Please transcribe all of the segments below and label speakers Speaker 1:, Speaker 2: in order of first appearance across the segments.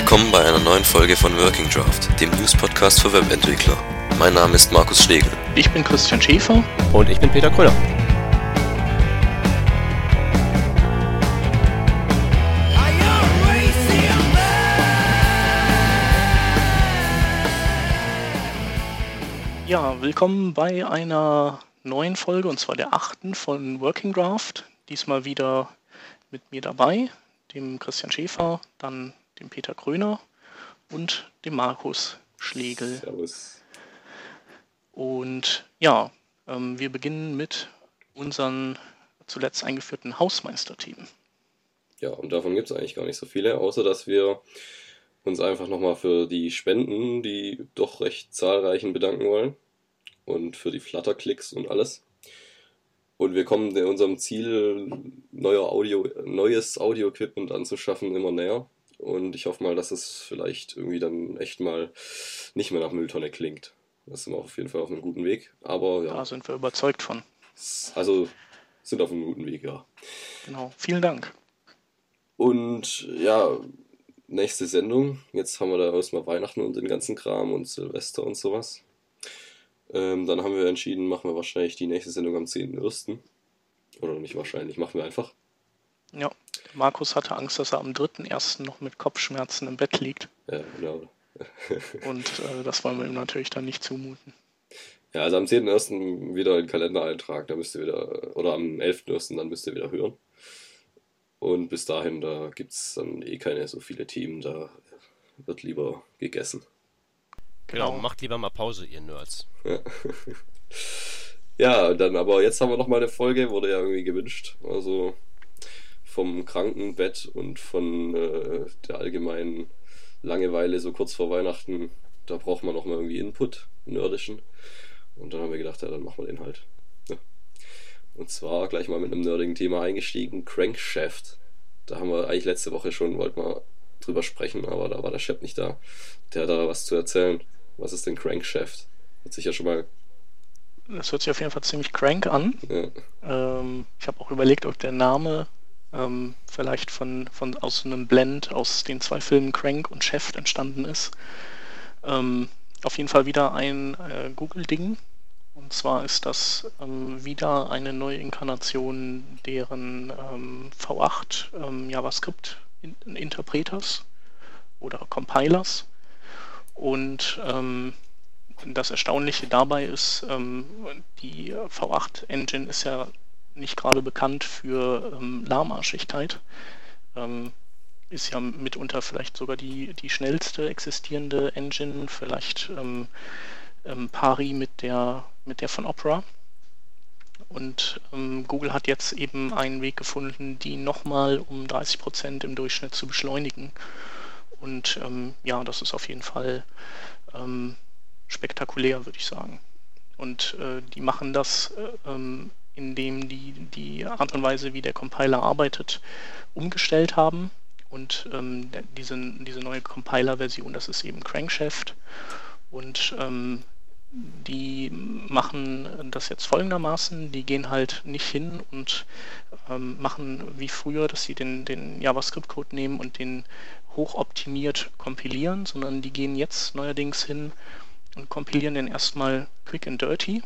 Speaker 1: Willkommen bei einer neuen Folge von Working Draft, dem News-Podcast für Webentwickler. Mein Name ist Markus Schlegel.
Speaker 2: Ich bin Christian Schäfer.
Speaker 3: Und ich bin Peter Kröller.
Speaker 2: Ja, willkommen bei einer neuen Folge, und zwar der achten von Working Draft. Diesmal wieder mit mir dabei, dem Christian Schäfer, dann dem Peter Kröner und dem Markus Schlegel.
Speaker 4: Servus.
Speaker 2: Und ja, ähm, wir beginnen mit unserem zuletzt eingeführten Hausmeister-Team.
Speaker 4: Ja, und davon gibt es eigentlich gar nicht so viele, außer dass wir uns einfach nochmal für die Spenden, die doch recht zahlreichen, bedanken wollen. Und für die Flutter-Klicks und alles. Und wir kommen unserem Ziel, neuer Audio, neues Audio-Equipment anzuschaffen, immer näher. Und ich hoffe mal, dass es vielleicht irgendwie dann echt mal nicht mehr nach Mülltonne klingt. Das sind wir auf jeden Fall auf einem guten Weg. Aber ja.
Speaker 2: Da sind wir überzeugt von.
Speaker 4: Also sind auf einem guten Weg, ja.
Speaker 2: Genau. Vielen Dank.
Speaker 4: Und ja, nächste Sendung. Jetzt haben wir da erstmal Weihnachten und den ganzen Kram und Silvester und sowas. Ähm, dann haben wir entschieden, machen wir wahrscheinlich die nächste Sendung am 10.01. Oder nicht wahrscheinlich, machen wir einfach.
Speaker 2: Ja, Markus hatte Angst, dass er am 3.01. noch mit Kopfschmerzen im Bett liegt.
Speaker 4: Ja, genau.
Speaker 2: Und äh, das wollen wir ihm natürlich dann nicht zumuten.
Speaker 4: Ja, also am 10.01. wieder einen Kalendereintrag, da müsst ihr wieder, oder am 11.01. dann müsst ihr wieder hören. Und bis dahin, da gibt es dann eh keine so viele Themen, da wird lieber gegessen.
Speaker 3: Genau, macht lieber mal Pause, ihr Nerds.
Speaker 4: Ja. ja, dann aber jetzt haben wir nochmal eine Folge, wurde ja irgendwie gewünscht. Also vom Krankenbett und von äh, der allgemeinen Langeweile so kurz vor Weihnachten, da braucht man nochmal irgendwie Input, nerdischen. Und dann haben wir gedacht, ja, dann machen wir den halt. Ja. Und zwar gleich mal mit einem nerdigen Thema eingestiegen, Crankshaft. Da haben wir eigentlich letzte Woche schon, wollten wir drüber sprechen, aber da war der Chef nicht da. Der hat da was zu erzählen. Was ist denn Crankshaft? Hat sich ja schon mal.
Speaker 2: Das hört sich auf jeden Fall ziemlich crank an.
Speaker 4: Ja.
Speaker 2: Ähm, ich habe auch überlegt, ob der Name ähm, vielleicht von, von aus einem Blend aus den zwei Filmen Crank und Chef entstanden ist. Ähm, auf jeden Fall wieder ein äh, Google-Ding. Und zwar ist das ähm, wieder eine neue Inkarnation deren ähm, V8 ähm, JavaScript-Interpreters oder Compilers. Und ähm, das Erstaunliche dabei ist, die V8-Engine ist ja nicht gerade bekannt für ähm, Lahmarschigkeit. Ähm, ist ja mitunter vielleicht sogar die, die schnellste existierende Engine, vielleicht ähm, ähm, pari mit der, mit der von Opera. Und ähm, Google hat jetzt eben einen Weg gefunden, die nochmal um 30% im Durchschnitt zu beschleunigen. Und ähm, ja, das ist auf jeden Fall spektakulär, würde ich sagen. Und äh, die machen das, äh, indem die die Art und Weise, wie der Compiler arbeitet, umgestellt haben. Und ähm, diese, diese neue Compiler-Version, das ist eben Crankshaft. Und ähm, die machen das jetzt folgendermaßen, die gehen halt nicht hin und ähm, machen wie früher, dass sie den, den JavaScript-Code nehmen und den hochoptimiert kompilieren, sondern die gehen jetzt neuerdings hin und kompilieren den erstmal quick and dirty,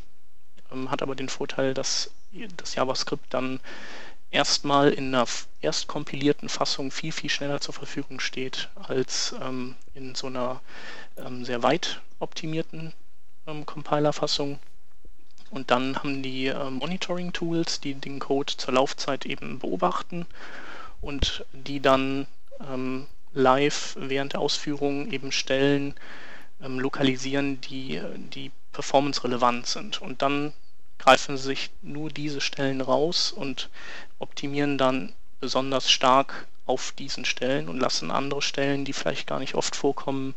Speaker 2: ähm, hat aber den Vorteil, dass das JavaScript dann erstmal in einer erst kompilierten Fassung viel, viel schneller zur Verfügung steht als ähm, in so einer ähm, sehr weit optimierten ähm, Compiler-Fassung. Und dann haben die äh, Monitoring-Tools, die den Code zur Laufzeit eben beobachten und die dann ähm, live während der Ausführung eben Stellen ähm, lokalisieren, die, die performance-relevant sind. Und dann greifen sich nur diese Stellen raus und optimieren dann besonders stark auf diesen Stellen und lassen andere Stellen, die vielleicht gar nicht oft vorkommen,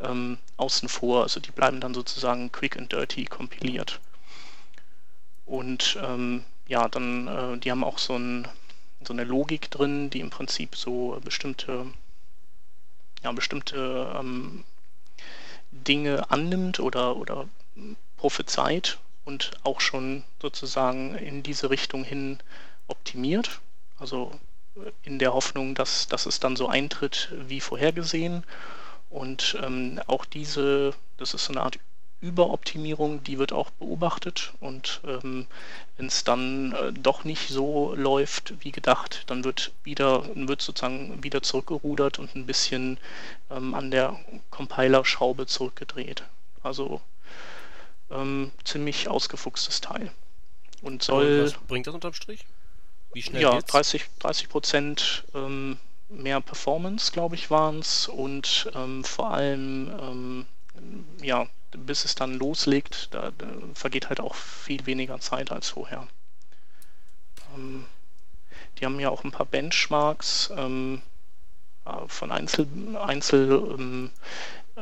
Speaker 2: ähm, außen vor. Also die bleiben dann sozusagen quick and dirty kompiliert. Und ähm, ja, dann, äh, die haben auch so, ein, so, eine Logik drin, die im Prinzip so bestimmte, ja, bestimmte ähm, Dinge annimmt oder, oder prophezeit und auch schon sozusagen in diese Richtung hin optimiert. Also in der Hoffnung, dass, dass es dann so eintritt wie vorhergesehen. Und ähm, auch diese, das ist eine Art Überoptimierung, die wird auch beobachtet. Und ähm, wenn es dann äh, doch nicht so läuft wie gedacht, dann wird wieder, wird sozusagen wieder zurückgerudert und ein bisschen ähm, an der Compiler-Schraube zurückgedreht. Also ähm, ziemlich ausgefuchstes Teil. Und soll.
Speaker 3: was bringt das unterm Strich?
Speaker 2: Wie schnell Ja, geht's? 30 Prozent ähm, mehr Performance, glaube ich, waren es. Und ähm, vor allem, ähm, ja, bis es dann loslegt, da, da, vergeht halt auch viel weniger Zeit als vorher. Ähm, die haben ja auch ein paar Benchmarks ähm, äh, von Einzel, Einzel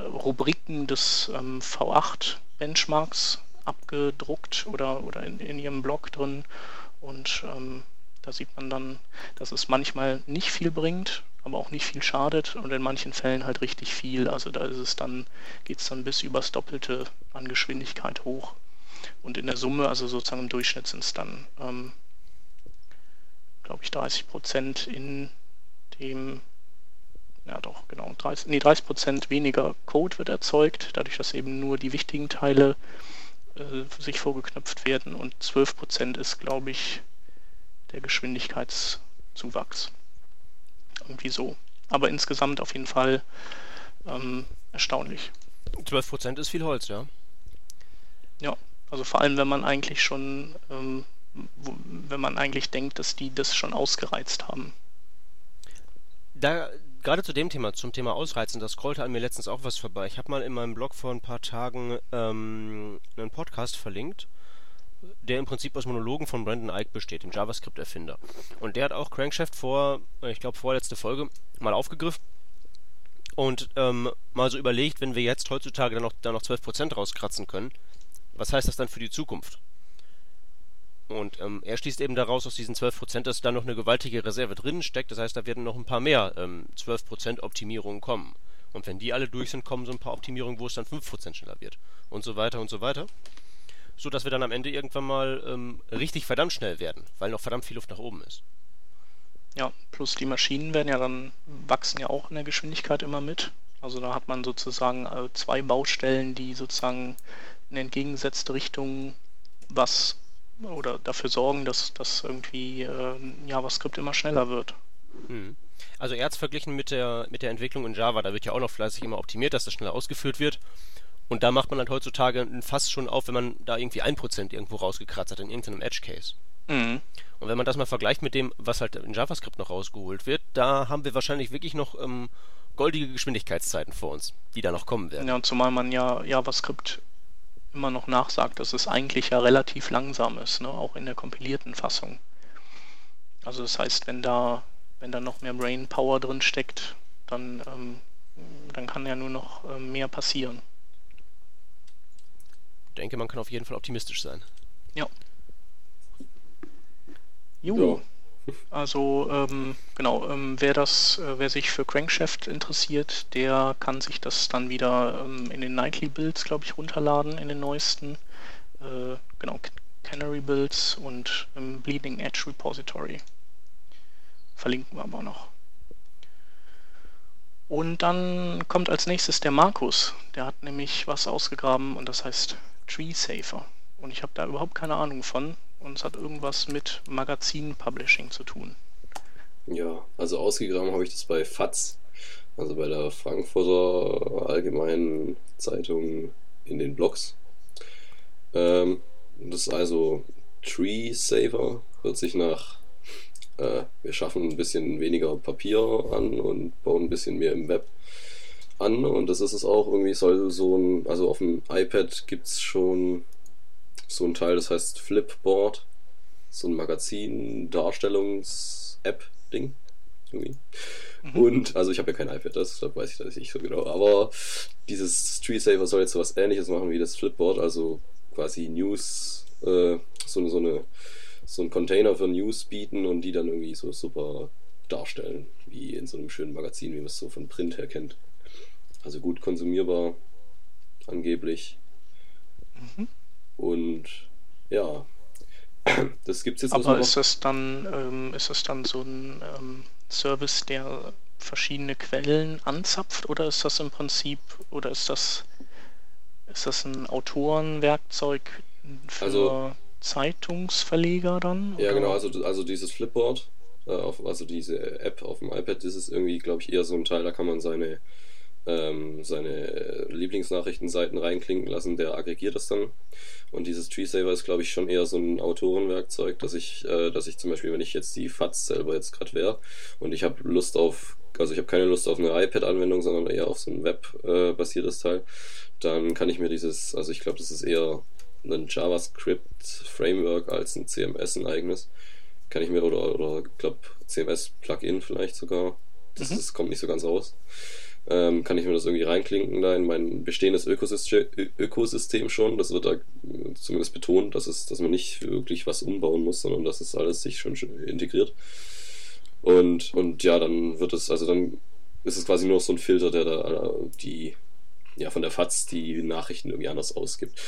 Speaker 2: Rubriken des ähm, V8 Benchmarks abgedruckt oder, oder in, in ihrem Blog drin. Und ähm, da sieht man dann, dass es manchmal nicht viel bringt, aber auch nicht viel schadet und in manchen Fällen halt richtig viel. Also da ist es dann, geht es dann bis übers Doppelte an Geschwindigkeit hoch. Und in der Summe, also sozusagen im Durchschnitt sind es dann, ähm, glaube ich, 30 Prozent in dem, ja doch, genau, 30, nee, 30 Prozent weniger Code wird erzeugt, dadurch, dass eben nur die wichtigen Teile äh, sich vorgeknöpft werden und 12 Prozent ist, glaube ich, der Geschwindigkeitszuwachs. Irgendwie so. Aber insgesamt auf jeden Fall ähm, erstaunlich.
Speaker 3: 12% ist viel Holz, ja.
Speaker 2: Ja, also vor allem, wenn man eigentlich schon, ähm, wo, wenn man eigentlich denkt, dass die das schon ausgereizt haben.
Speaker 3: Da, gerade zu dem Thema, zum Thema Ausreizen, da scrollte an mir letztens auch was vorbei. Ich habe mal in meinem Blog vor ein paar Tagen ähm, einen Podcast verlinkt der im Prinzip aus Monologen von Brandon Ike besteht, dem JavaScript-Erfinder. Und der hat auch Crankshaft vor, ich glaube vorletzte Folge, mal aufgegriffen und ähm, mal so überlegt, wenn wir jetzt heutzutage dann noch, dann noch 12% rauskratzen können, was heißt das dann für die Zukunft? Und ähm, er schließt eben daraus aus diesen 12%, dass da noch eine gewaltige Reserve drin steckt. Das heißt, da werden noch ein paar mehr ähm, 12% Optimierungen kommen. Und wenn die alle durch sind, kommen so ein paar Optimierungen, wo es dann 5% schneller wird. Und so weiter und so weiter so dass wir dann am Ende irgendwann mal ähm, richtig verdammt schnell werden, weil noch verdammt viel Luft nach oben ist.
Speaker 2: Ja, plus die Maschinen werden ja dann, wachsen ja auch in der Geschwindigkeit immer mit. Also da hat man sozusagen äh, zwei Baustellen, die sozusagen in entgegengesetzte Richtung was oder dafür sorgen, dass, dass irgendwie äh, JavaScript immer schneller wird.
Speaker 3: Hm. Also er hat es verglichen mit der, mit der Entwicklung in Java, da wird ja auch noch fleißig immer optimiert, dass das schneller ausgeführt wird. Und da macht man halt heutzutage Fass schon auf, wenn man da irgendwie 1% irgendwo rausgekratzt hat in irgendeinem Edge-Case. Mhm. Und wenn man das mal vergleicht mit dem, was halt in JavaScript noch rausgeholt wird, da haben wir wahrscheinlich wirklich noch ähm, goldige Geschwindigkeitszeiten vor uns, die da noch kommen werden.
Speaker 2: Ja, und zumal man ja JavaScript immer noch nachsagt, dass es eigentlich ja relativ langsam ist, ne? auch in der kompilierten Fassung. Also das heißt, wenn da, wenn da noch mehr Brain Power drin steckt, dann, ähm, dann kann ja nur noch ähm, mehr passieren
Speaker 3: denke, man kann auf jeden Fall optimistisch sein.
Speaker 2: Ja. Jo. Also ähm, genau, ähm, wer das, äh, wer sich für Crankshaft interessiert, der kann sich das dann wieder ähm, in den Nightly Builds, glaube ich, runterladen, in den neuesten. Äh, genau, Canary Builds und im Bleeding Edge Repository. Verlinken wir aber noch. Und dann kommt als nächstes der Markus. Der hat nämlich was ausgegraben und das heißt Tree Safer. Und ich habe da überhaupt keine Ahnung von. Und es hat irgendwas mit Magazin-Publishing zu tun.
Speaker 4: Ja, also ausgegraben habe ich das bei FATS, also bei der Frankfurter Allgemeinen Zeitung in den Blogs. Ähm, das ist also Tree Saver, hört sich nach, äh, wir schaffen ein bisschen weniger Papier an und bauen ein bisschen mehr im Web an und das ist es auch irgendwie, soll so ein, also auf dem iPad gibt es schon so ein Teil, das heißt Flipboard, so ein Magazin-Darstellungs-App-Ding. Irgendwie. Mhm. Und, also ich habe ja kein iPad, das, da weiß ich das nicht so genau, aber dieses Tree Saver soll jetzt so was ähnliches machen wie das Flipboard, also quasi News, äh, so, so eine so ein Container für News bieten und die dann irgendwie so super darstellen, wie in so einem schönen Magazin, wie man es so von Print her kennt. Also gut konsumierbar, angeblich. Mhm. Und ja, Das gibt's jetzt
Speaker 2: Aber ist das dann, ähm, ist das dann so ein ähm, Service, der verschiedene Quellen anzapft? Oder ist das im Prinzip oder ist das ist das ein Autorenwerkzeug für also, Zeitungsverleger dann?
Speaker 4: Ja, genau, also, also dieses Flipboard, äh, auf, also diese App auf dem iPad, das ist irgendwie, glaube ich, eher so ein Teil, da kann man seine ähm, seine Lieblingsnachrichtenseiten reinklinken lassen, der aggregiert das dann. Und dieses TreeSaver ist, glaube ich, schon eher so ein Autorenwerkzeug, dass ich, äh, dass ich zum Beispiel, wenn ich jetzt die FATS selber jetzt gerade wäre und ich habe Lust auf, also ich habe keine Lust auf eine iPad-Anwendung, sondern eher auf so ein Web-basiertes Teil, dann kann ich mir dieses, also ich glaube, das ist eher ein JavaScript-Framework als ein CMS ein eigenes. Kann ich mir, oder, oder glaube, CMS-Plugin vielleicht sogar. Das, mhm. das kommt nicht so ganz raus ähm, kann ich mir das irgendwie reinklinken da in mein bestehendes Ökosystem, Ökosystem schon. Das wird da zumindest betont, dass, es, dass man nicht wirklich was umbauen muss, sondern dass es alles sich schon integriert. Und, und ja, dann wird es, also dann ist es quasi nur so ein Filter, der da die, ja, von der FAZ die Nachrichten irgendwie anders ausgibt.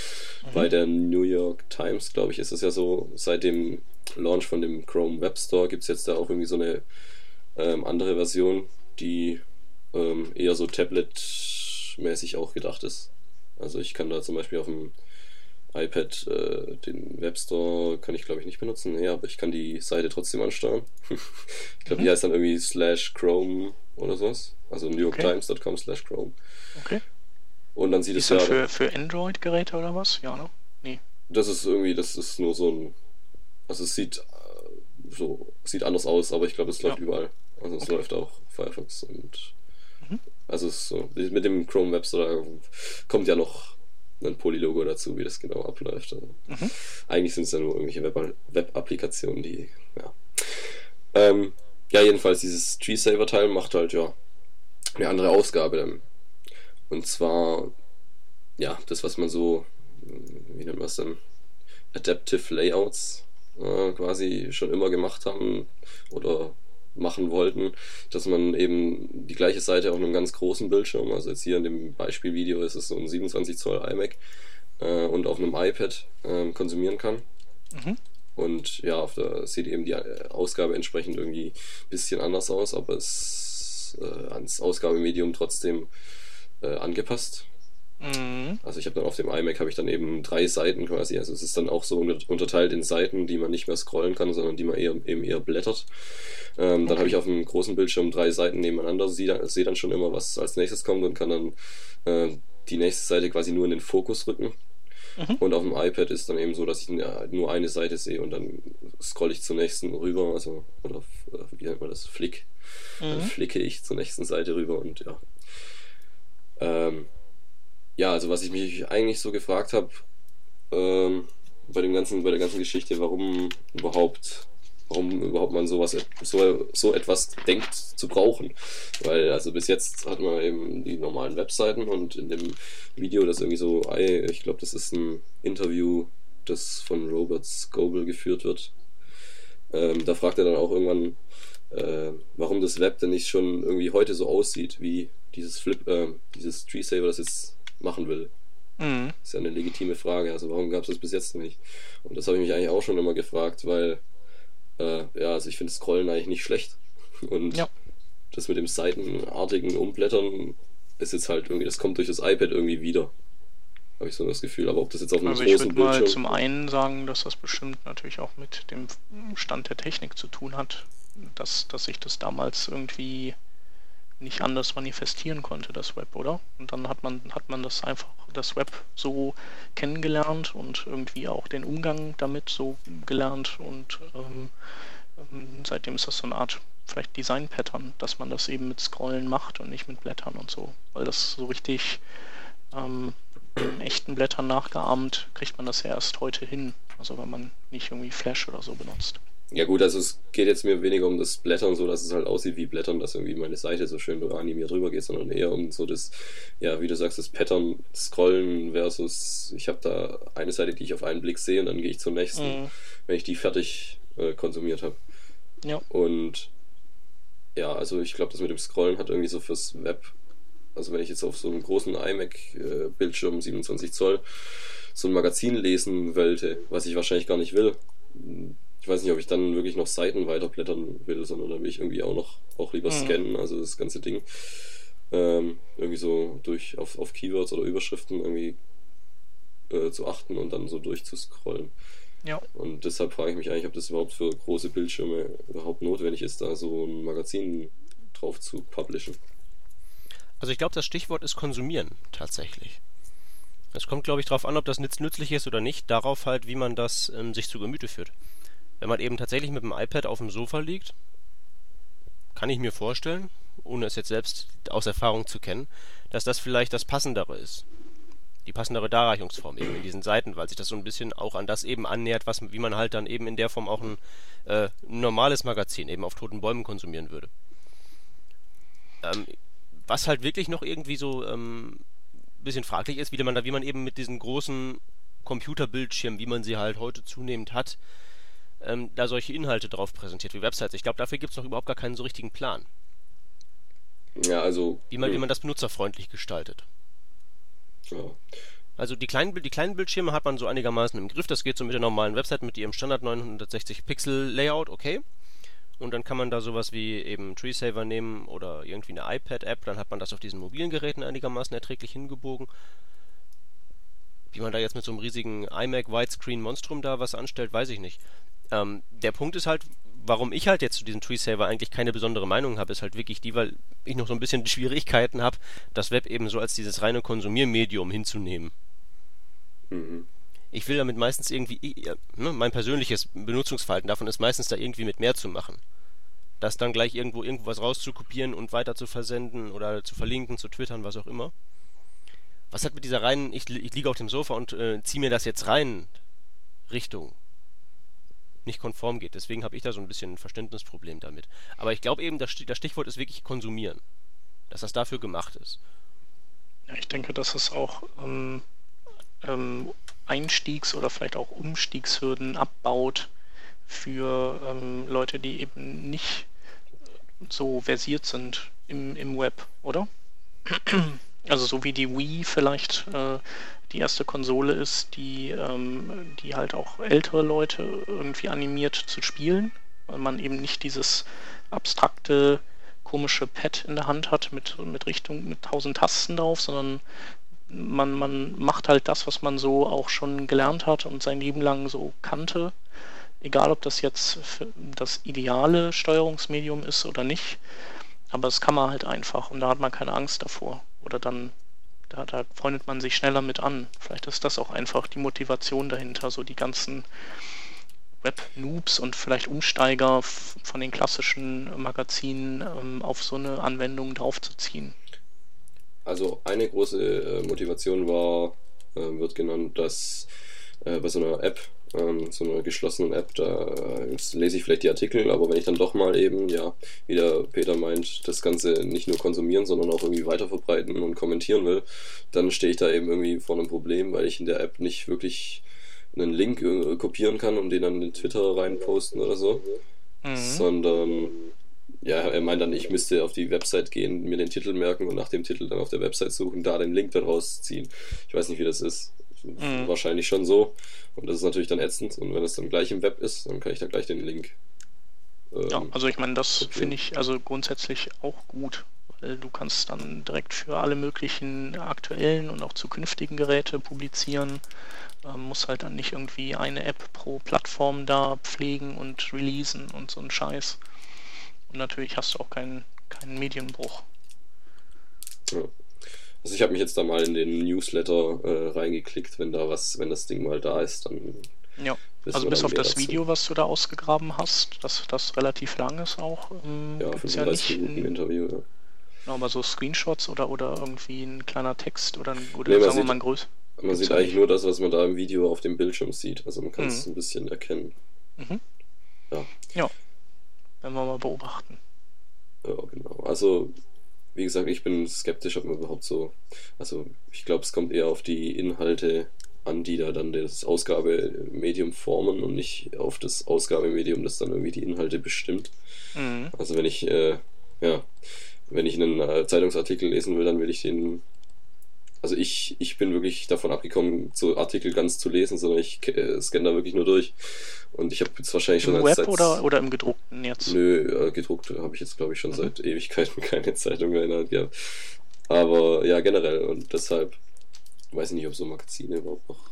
Speaker 4: Mhm. Bei der New York Times, glaube ich, ist es ja so, seit dem Launch von dem Chrome Web Store gibt es jetzt da auch irgendwie so eine ähm, andere Version, die ähm, eher so Tablet-mäßig auch gedacht ist. Also ich kann da zum Beispiel auf dem iPad äh, den Webstore kann ich glaube ich nicht benutzen, ja, aber ich kann die Seite trotzdem ansteuern. ich glaube, mhm. die heißt dann irgendwie slash Chrome oder sowas. Also newyorktimes.com slash Chrome.
Speaker 2: Okay.
Speaker 4: Und dann sieht
Speaker 2: ist
Speaker 4: es
Speaker 2: ja. Für, für Android-Geräte oder was? Ja, ne?
Speaker 4: Nee. Das ist irgendwie, das ist nur so ein. Also es sieht äh, so, sieht anders aus, aber ich glaube, es läuft ja. überall. Also es okay. läuft auch Firefox und also so, mit dem Chrome Web Store kommt ja noch ein Polylogo dazu, wie das genau abläuft. Also mhm. Eigentlich sind es ja nur irgendwelche Web-Applikationen, die, ja. Ähm, ja, jedenfalls dieses Tree Saver Teil macht halt ja eine andere Ausgabe dann. Und zwar, ja, das, was man so, wie nennt man es denn, Adaptive Layouts äh, quasi schon immer gemacht haben oder machen wollten, dass man eben die gleiche Seite auf einem ganz großen Bildschirm, also jetzt hier in dem Beispielvideo ist es so ein 27 Zoll iMac äh, und auf einem iPad äh, konsumieren kann. Mhm. Und ja, auf der sieht eben die äh, Ausgabe entsprechend irgendwie ein bisschen anders aus, aber es äh, ans Ausgabemedium trotzdem äh, angepasst. Mhm. Also ich habe dann auf dem iMac habe ich dann eben drei Seiten quasi. Also es ist dann auch so unterteilt in Seiten, die man nicht mehr scrollen kann, sondern die man eher, eben eher blättert. Ähm, okay. Dann habe ich auf dem großen Bildschirm drei Seiten nebeneinander, sehe seh dann schon immer, was als nächstes kommt und kann dann äh, die nächste Seite quasi nur in den Fokus rücken. Mhm. Und auf dem iPad ist dann eben so, dass ich nur eine Seite sehe und dann scrolle ich zur nächsten rüber, also oder wie nennt man das? Flick. Mhm. Dann flicke ich zur nächsten Seite rüber und ja. Ähm, ja, also was ich mich eigentlich so gefragt habe, ähm, bei dem ganzen, bei der ganzen Geschichte, warum überhaupt, warum überhaupt man sowas, so, so etwas denkt zu brauchen. Weil, also bis jetzt hat man eben die normalen Webseiten und in dem Video, das irgendwie so, ich glaube, das ist ein Interview, das von Robert Scoble geführt wird. Ähm, da fragt er dann auch irgendwann, äh, warum das Web denn nicht schon irgendwie heute so aussieht, wie dieses Flip, äh, dieses Tree Saver, das jetzt machen will. Mhm. Ist ja eine legitime Frage. Also warum gab es das bis jetzt nicht? Und das habe ich mich eigentlich auch schon immer gefragt, weil äh, ja, also ich finde Scrollen eigentlich nicht schlecht. Und ja. das mit dem seitenartigen Umblättern ist jetzt halt irgendwie, das kommt durch das iPad irgendwie wieder. Habe ich so das Gefühl. Aber ob das jetzt auf einem also großen Bildschirm... Ich würde
Speaker 2: mal zum einen sagen, dass das bestimmt natürlich auch mit dem Stand der Technik zu tun hat. Dass, dass sich das damals irgendwie nicht anders manifestieren konnte, das Web, oder? Und dann hat man, hat man das einfach, das Web so kennengelernt und irgendwie auch den Umgang damit so gelernt und ähm, ähm, seitdem ist das so eine Art vielleicht Design-Pattern, dass man das eben mit Scrollen macht und nicht mit Blättern und so. Weil das so richtig ähm, echten Blättern nachgeahmt, kriegt man das ja erst heute hin. Also wenn man nicht irgendwie Flash oder so benutzt.
Speaker 4: Ja gut, also es geht jetzt mir weniger um das Blättern, so dass es halt aussieht wie Blättern, dass irgendwie meine Seite so schön animiert drüber geht, sondern eher um so das, ja, wie du sagst, das Pattern, Scrollen versus, ich habe da eine Seite, die ich auf einen Blick sehe und dann gehe ich zur nächsten, mhm. wenn ich die fertig äh, konsumiert habe. Ja. Und ja, also ich glaube, das mit dem Scrollen hat irgendwie so fürs Web, also wenn ich jetzt auf so einem großen iMac-Bildschirm, äh, 27 Zoll, so ein Magazin lesen wollte, was ich wahrscheinlich gar nicht will, ich weiß nicht, ob ich dann wirklich noch Seiten weiterblättern will, sondern dann will ich irgendwie auch noch auch lieber
Speaker 2: Mhm.
Speaker 4: scannen, also das ganze Ding ähm, irgendwie so durch auf, auf Keywords oder Überschriften irgendwie äh, zu achten und dann so durchzuscrollen.
Speaker 2: Ja.
Speaker 4: Und deshalb frage ich mich eigentlich, ob das überhaupt für große Bildschirme überhaupt notwendig ist, da so ein Magazin drauf zu publishen.
Speaker 3: Also ich glaube, das Stichwort ist konsumieren tatsächlich. Es kommt, glaube ich, darauf an, ob das nütz nützlich ist oder nicht, darauf halt, wie man das ähm, sich zu Gemüte führt. Wenn man eben tatsächlich mit dem iPad auf dem Sofa liegt, kann ich mir vorstellen, ohne es jetzt selbst aus Erfahrung zu kennen, dass das vielleicht das Passendere ist. Die passendere Darreichungsform eben in diesen Seiten, weil sich das so ein bisschen auch an das eben annähert, was, wie man halt dann eben in der Form auch ein, äh, normales Magazin eben auf toten Bäumen konsumieren würde. Ähm, was halt wirklich noch irgendwie so ähm, bisschen fraglich ist, wie man da, wie man eben mit diesen großen Computerbildschirmen, wie man sie halt heute zunehmend hat, ähm, da solche Inhalte drauf präsentiert wie Websites. Ich glaube, dafür gibt es noch überhaupt gar keinen so richtigen Plan,
Speaker 4: Ja, also.
Speaker 3: wie man, wie
Speaker 4: hm,
Speaker 3: man das benutzerfreundlich gestaltet.
Speaker 4: ja.
Speaker 3: Also die kleinen, die kleinen Bildschirme hat man so einigermaßen im Griff. Das geht so mit der normalen Website mit ihrem Standard 960 Pixel Layout, okay. Und dann kann man da sowas wie eben TreeSaver nehmen oder irgendwie eine iPad-App. Dann hat man das auf diesen mobilen Geräten einigermaßen erträglich hingebogen. Wie man da jetzt mit so einem riesigen iMac Widescreen Monstrum da was anstellt, weiß ich nicht. Ähm, der Punkt ist halt, warum ich halt jetzt zu diesem TreeSaver eigentlich keine besondere Meinung habe, ist halt wirklich die, weil ich noch so ein bisschen Schwierigkeiten habe, das Web eben so als dieses reine Konsumiermedium hinzunehmen.
Speaker 4: Mhm.
Speaker 3: Ich will damit meistens irgendwie, ne, mein persönliches Benutzungsverhalten davon ist meistens da irgendwie mit mehr zu machen. Das dann gleich irgendwo irgendwo was rauszukopieren und weiter zu versenden oder zu verlinken, zu twittern, was auch immer. Was hat mit dieser reinen, ich, ich liege auf dem Sofa und äh, ziehe mir das jetzt rein Richtung nicht konform geht. Deswegen habe ich da so ein bisschen ein Verständnisproblem damit. Aber ich glaube eben, das, das Stichwort ist wirklich konsumieren. Dass das dafür gemacht ist.
Speaker 2: Ja, ich denke, dass es auch ähm, ähm, Einstiegs- oder vielleicht auch Umstiegshürden abbaut für ähm, Leute, die eben nicht so versiert sind im, im Web, oder? Also so wie die Wii vielleicht äh, die erste Konsole ist, die, ähm, die halt auch ältere Leute irgendwie animiert zu spielen, weil man eben nicht dieses abstrakte, komische Pad in der Hand hat mit, mit Richtung, mit tausend Tasten drauf, sondern man, man macht halt das, was man so auch schon gelernt hat und sein Leben lang so kannte. Egal, ob das jetzt das ideale Steuerungsmedium ist oder nicht. Aber das kann man halt einfach und da hat man keine Angst davor. Oder dann, da, da freundet man sich schneller mit an. Vielleicht ist das auch einfach die Motivation dahinter, so die ganzen Web-Noobs und vielleicht Umsteiger von den klassischen Magazinen ähm, auf so eine Anwendung draufzuziehen.
Speaker 4: Also eine große äh, Motivation war, äh, wird genannt, dass äh, bei so einer App, ähm, so einer geschlossenen App, da äh, lese ich vielleicht die Artikel, aber wenn ich dann doch mal eben, ja, wie der Peter meint, das Ganze nicht nur konsumieren, sondern auch irgendwie weiterverbreiten und kommentieren will, dann stehe ich da eben irgendwie vor einem Problem, weil ich in der App nicht wirklich einen Link äh, kopieren kann und den dann in Twitter reinposten oder so,
Speaker 2: Mhm.
Speaker 4: sondern ja, er meint dann, ich müsste auf die Website gehen, mir den Titel merken und nach dem Titel dann auf der Website suchen, da den Link dann rausziehen. Ich weiß nicht, wie das ist.
Speaker 2: Mhm.
Speaker 4: Wahrscheinlich schon so. Und das ist natürlich dann ätzend. Und wenn es dann gleich im Web ist, dann kann ich da gleich den Link. Ähm,
Speaker 2: Ja, also ich meine, das finde ich also grundsätzlich auch gut, weil du kannst dann direkt für alle möglichen aktuellen und auch zukünftigen Geräte publizieren. Ähm, muss halt dann nicht irgendwie eine App pro Plattform da pflegen und releasen und so ein Scheiß. Und natürlich hast du auch keinen, keinen Medienbruch.
Speaker 4: Ja. Also ich habe mich jetzt da mal in den Newsletter äh, reingeklickt, wenn da was, wenn das Ding mal da ist, dann
Speaker 2: Ja, also
Speaker 4: wir
Speaker 2: bis auf das
Speaker 4: dazu.
Speaker 2: Video, was du da ausgegraben hast, das, das relativ lang ist auch, ähm,
Speaker 4: Ja,
Speaker 2: gibt's ja
Speaker 4: 35
Speaker 2: nicht.
Speaker 4: Minuten Interview, ja.
Speaker 2: Genau, aber so Screenshots oder, oder irgendwie ein kleiner Text oder, ein- oder
Speaker 4: Nee, man
Speaker 2: sagen wir
Speaker 4: sieht-
Speaker 2: mal ein größ.
Speaker 4: Man sieht
Speaker 2: ja
Speaker 4: eigentlich nur das, was man da im Video auf dem Bildschirm sieht. Also man kann es
Speaker 2: Mhm.
Speaker 4: ein bisschen erkennen.
Speaker 2: Mhm.
Speaker 4: Ja.
Speaker 2: Ja, werden wir mal beobachten.
Speaker 4: Ja, genau. Also, wie gesagt, ich bin skeptisch, ob man überhaupt so. Also, ich glaube, es kommt eher auf die Inhalte an, die da dann das Ausgabemedium formen und nicht auf das Ausgabemedium, das dann irgendwie die Inhalte bestimmt.
Speaker 2: Mhm.
Speaker 4: Also, wenn ich, äh, ja, wenn ich einen äh, Zeitungsartikel lesen will, dann will ich den also ich, ich bin wirklich davon abgekommen, so Artikel ganz zu lesen, sondern ich äh, scanne da wirklich nur durch. Und ich habe jetzt wahrscheinlich
Speaker 2: Im
Speaker 4: schon
Speaker 2: Web
Speaker 4: seit,
Speaker 2: oder, oder im gedruckten jetzt?
Speaker 4: Nö, äh, gedruckt habe ich jetzt, glaube ich, schon
Speaker 2: Mhm.
Speaker 4: seit Ewigkeiten keine Zeitung mehr in der Hand gehabt. Aber ja, generell. Und deshalb weiß ich nicht, ob so Magazine überhaupt noch.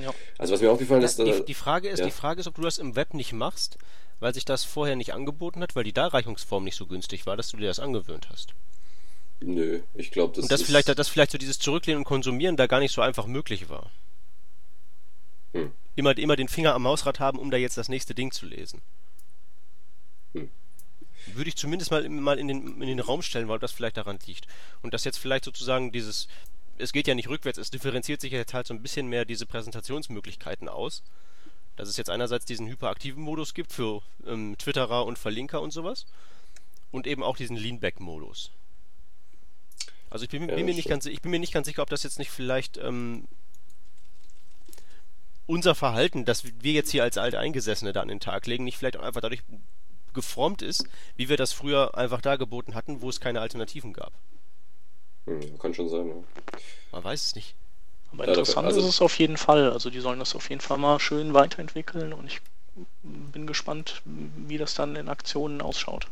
Speaker 2: Ja.
Speaker 4: Also was mir aufgefallen ist,
Speaker 3: die,
Speaker 4: dass,
Speaker 3: die, Frage ist,
Speaker 4: ja.
Speaker 3: die Frage ist, ob du das im Web nicht machst, weil sich das vorher nicht angeboten hat, weil die Darreichungsform nicht so günstig war, dass du dir das angewöhnt hast.
Speaker 4: Nö, ich glaube, das
Speaker 3: und das
Speaker 4: ist,
Speaker 3: vielleicht, dass vielleicht so dieses Zurücklehnen und Konsumieren da gar nicht so einfach möglich war.
Speaker 4: Hm.
Speaker 3: Immer, immer den Finger am Mausrad haben, um da jetzt das nächste Ding zu lesen.
Speaker 4: Hm.
Speaker 3: Würde ich zumindest mal, mal in, den, in den Raum stellen, weil das vielleicht daran liegt. Und dass jetzt vielleicht sozusagen dieses, es geht ja nicht rückwärts, es differenziert sich jetzt halt so ein bisschen mehr diese Präsentationsmöglichkeiten aus. Dass es jetzt einerseits diesen hyperaktiven Modus gibt für ähm, Twitterer und Verlinker und sowas. Und eben auch diesen Leanback-Modus. Also ich bin,
Speaker 4: Ja,
Speaker 3: bin mir nicht ganz, ich bin mir nicht ganz sicher, ob das jetzt nicht vielleicht ähm, unser Verhalten, das wir jetzt hier als Alteingesessene da an den Tag legen, nicht vielleicht auch einfach dadurch geformt ist, wie wir das früher einfach dargeboten hatten, wo es keine Alternativen gab.
Speaker 4: Hm, kann schon sein, ja.
Speaker 3: Man weiß es nicht.
Speaker 2: Aber
Speaker 4: Ja,
Speaker 2: interessant
Speaker 4: also-
Speaker 2: ist es auf jeden Fall. Also die sollen das auf jeden Fall mal schön weiterentwickeln und ich bin gespannt, wie das dann in Aktionen ausschaut.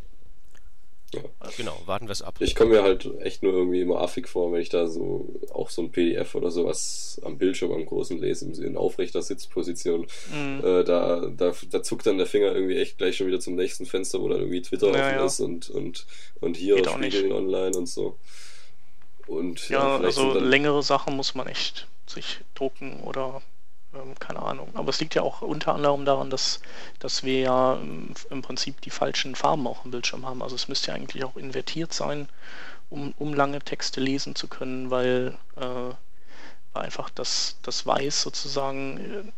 Speaker 3: Genau, warten wir es ab.
Speaker 4: Ich komme mir halt echt nur irgendwie immer affig vor, wenn ich da so auch so ein PDF oder sowas am Bildschirm am großen lese, in- in aufrechter Sitzposition.
Speaker 2: Mhm.
Speaker 4: Äh, da, da, da zuckt dann der Finger irgendwie echt gleich schon wieder zum nächsten Fenster, wo dann irgendwie Twitter
Speaker 2: Ja,
Speaker 4: offen
Speaker 2: ja.
Speaker 4: ist und, und, und hier
Speaker 2: Geht auch nicht.
Speaker 4: Spiegel online und so. Und
Speaker 2: Ja, also längere Sachen muss man echt sich drucken oder keine Ahnung. Aber es liegt ja auch unter anderem daran, dass, dass wir ja ähm, im Prinzip die falschen Farben auch im Bildschirm haben. Also es müsste ja eigentlich auch invertiert sein, um, um lange Texte lesen zu können, weil, äh, einfach das, das Weiß sozusagen, äh,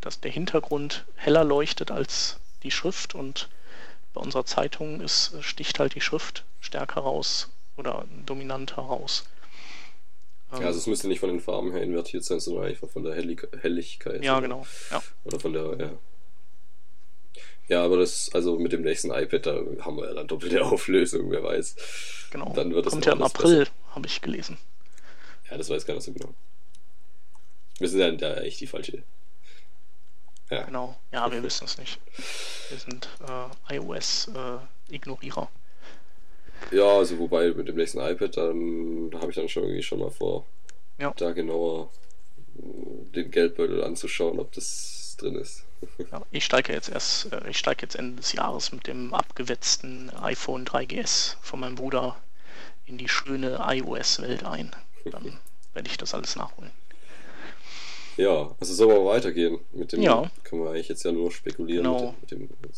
Speaker 2: dass der Hintergrund heller leuchtet als die Schrift und bei unserer Zeitung ist, sticht halt die Schrift stärker raus oder dominanter raus.
Speaker 4: ja, also es müsste nicht von den Farben her invertiert sein, sondern einfach von der Hellig Helligkeit.
Speaker 2: Ja,
Speaker 4: oder,
Speaker 2: genau. Ja.
Speaker 4: Oder von der, ja. Ja, aber das, also mit dem nächsten iPad, da haben wir ja dann doppelte Auflösung, wer weiß.
Speaker 2: Genau.
Speaker 4: Dann wird
Speaker 2: Kommt ja im April, habe ich gelesen.
Speaker 4: Ja, das weiß keiner so genau. Wir sind ja da echt die falsche. Ja,
Speaker 2: Genau. Ja, wir wissen es nicht. Wir sind äh, iOS-Ignorierer.
Speaker 4: Ja, also wobei mit dem nächsten iPad, dann habe ich dann schon irgendwie schon mal vor,
Speaker 2: Ja.
Speaker 4: da genauer den Geldbeutel anzuschauen, ob das drin ist.
Speaker 2: ja, ich steige jetzt erst, äh, ich steige jetzt Ende des Jahres mit dem abgewetzten iPhone 3GS von meinem Bruder in die schöne iOS-Welt ein. Dann werde ich das alles nachholen.
Speaker 4: Ja, also soll aber weitergehen mit dem.
Speaker 2: Ja.
Speaker 4: Können wir eigentlich jetzt ja nur spekulieren
Speaker 2: Genau.
Speaker 4: mit dem. Mit dem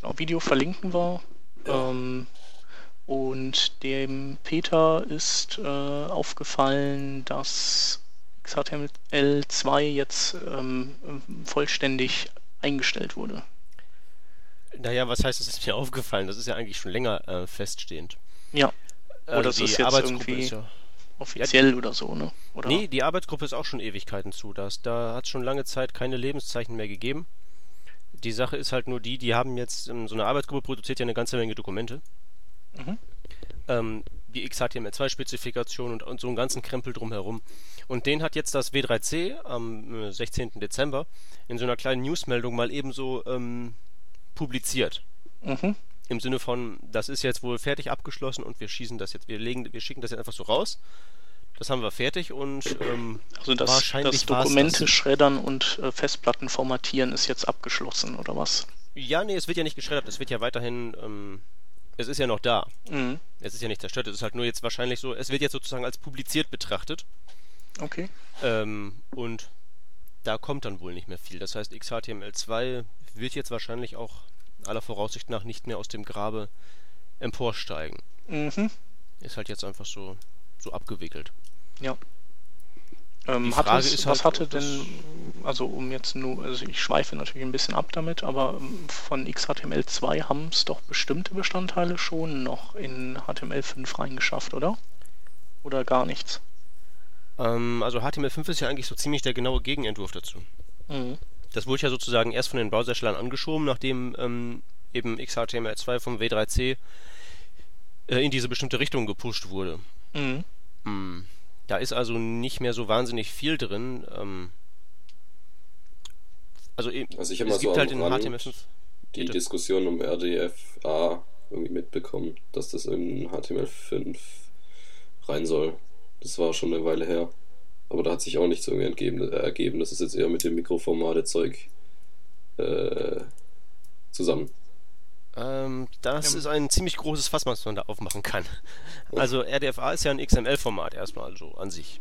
Speaker 2: Genau, Video verlinken wir.
Speaker 4: Ja.
Speaker 2: Ähm, und dem Peter ist äh, aufgefallen, dass XHTML2 jetzt ähm, vollständig eingestellt wurde.
Speaker 3: Naja, was heißt, das ist mir aufgefallen? Das ist ja eigentlich schon länger äh, feststehend.
Speaker 2: Ja,
Speaker 3: Also
Speaker 2: Oder es
Speaker 3: die
Speaker 2: ist jetzt
Speaker 3: Arbeitsgruppe
Speaker 2: irgendwie-
Speaker 3: ist ja.
Speaker 2: offiziell oder so, ne? Oder?
Speaker 3: Nee, die Arbeitsgruppe ist auch schon Ewigkeiten zu. Das, da hat es schon lange Zeit keine Lebenszeichen mehr gegeben. Die Sache ist halt nur die, die haben jetzt, ähm, so eine Arbeitsgruppe produziert ja eine ganze Menge Dokumente.
Speaker 2: Mhm.
Speaker 3: Ähm, die XHTML2-Spezifikation und, und so einen ganzen Krempel drumherum. Und den hat jetzt das W3C am äh, 16. Dezember in so einer kleinen Newsmeldung mal ebenso ähm, publiziert.
Speaker 2: Mhm.
Speaker 3: Im Sinne von, das ist jetzt wohl fertig abgeschlossen und wir schießen das jetzt, wir legen, wir schicken das jetzt einfach so raus. Das haben wir fertig und ähm,
Speaker 2: Also das,
Speaker 3: Wahrscheinlich
Speaker 2: das Dokumente
Speaker 3: das.
Speaker 2: schreddern und äh, Festplatten formatieren ist jetzt abgeschlossen, oder was?
Speaker 3: ja, nee, es wird ja nicht geschreddert, es wird ja weiterhin, ähm, es ist ja noch da.
Speaker 2: Mhm.
Speaker 3: Es ist ja nicht zerstört, es ist halt nur jetzt wahrscheinlich so, es wird jetzt sozusagen als publiziert betrachtet.
Speaker 2: Okay.
Speaker 3: Ähm, und da kommt dann wohl nicht mehr viel. Das heißt, XHTML2 wird jetzt wahrscheinlich auch aller Voraussicht nach nicht mehr aus dem Grabe emporsteigen.
Speaker 2: Mhm.
Speaker 3: Ist halt jetzt einfach so, so abgewickelt.
Speaker 2: Ja. Ähm, hat es, was
Speaker 3: halt,
Speaker 2: hatte denn, also um jetzt nur, also ich schweife natürlich ein bisschen ab damit, aber ähm, von XHTML2 haben es doch bestimmte Bestandteile schon noch in HTML5 reingeschafft, oder? Oder gar nichts?
Speaker 3: Ähm, also HTML5 ist ja eigentlich so ziemlich der genaue Gegenentwurf dazu.
Speaker 2: Mhm.
Speaker 3: Das wurde ja sozusagen erst von den Browserstellern angeschoben, nachdem ähm, eben XHTML2 vom W3C äh, in diese bestimmte Richtung gepusht wurde.
Speaker 2: Mhm.
Speaker 3: Hm. Da ist also nicht mehr so wahnsinnig viel drin. Ähm, also,
Speaker 4: Also ich habe mal so
Speaker 3: halt
Speaker 4: am
Speaker 3: in
Speaker 4: Rand
Speaker 3: HTML5.
Speaker 4: die
Speaker 3: Bitte.
Speaker 4: Diskussion um RDFA irgendwie mitbekommen, dass das in HTML5 rein soll. Das war schon eine Weile her. Aber da hat sich auch nichts irgendwie entgeben, äh, ergeben. Das ist jetzt eher mit dem Mikroformate-Zeug äh, zusammen.
Speaker 3: Ähm, das
Speaker 2: Ja.
Speaker 3: ist ein ziemlich großes Fass, was man da aufmachen kann. Also RDFA ist ja ein XML-Format erstmal so an sich.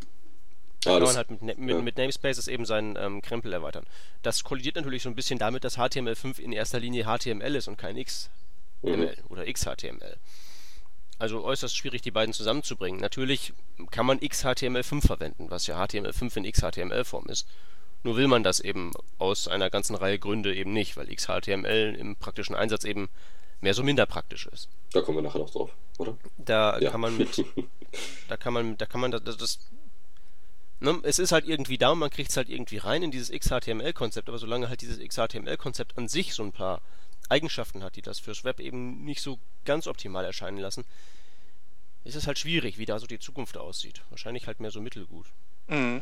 Speaker 3: Da
Speaker 4: Ah,
Speaker 3: kann
Speaker 4: das,
Speaker 3: man halt mit, Ne- mit,
Speaker 4: ja.
Speaker 3: mit Namespaces eben seinen ähm, Krempel erweitern. Das kollidiert natürlich so ein bisschen damit, dass HTML5 in erster Linie HTML ist und kein XML
Speaker 4: mhm.
Speaker 3: oder XHTML. Also äußerst schwierig, die beiden zusammenzubringen. Natürlich kann man XHTML5 verwenden, was ja HTML5 in XHTML-Form ist. Nur will man das eben aus einer ganzen Reihe Gründe eben nicht, weil XHTML im praktischen Einsatz eben mehr so minder praktisch ist.
Speaker 4: Da kommen wir nachher noch drauf, oder?
Speaker 3: Da
Speaker 4: Ja.
Speaker 3: kann man mit, da kann man, da kann man das, das ne, es ist halt irgendwie da und man kriegt es halt irgendwie rein in dieses XHTML-Konzept, aber solange halt dieses XHTML-Konzept an sich so ein paar Eigenschaften hat, die das fürs Web eben nicht so ganz optimal erscheinen lassen, ist es halt schwierig, wie da so die Zukunft aussieht. Wahrscheinlich halt mehr so mittelgut.
Speaker 2: Mhm.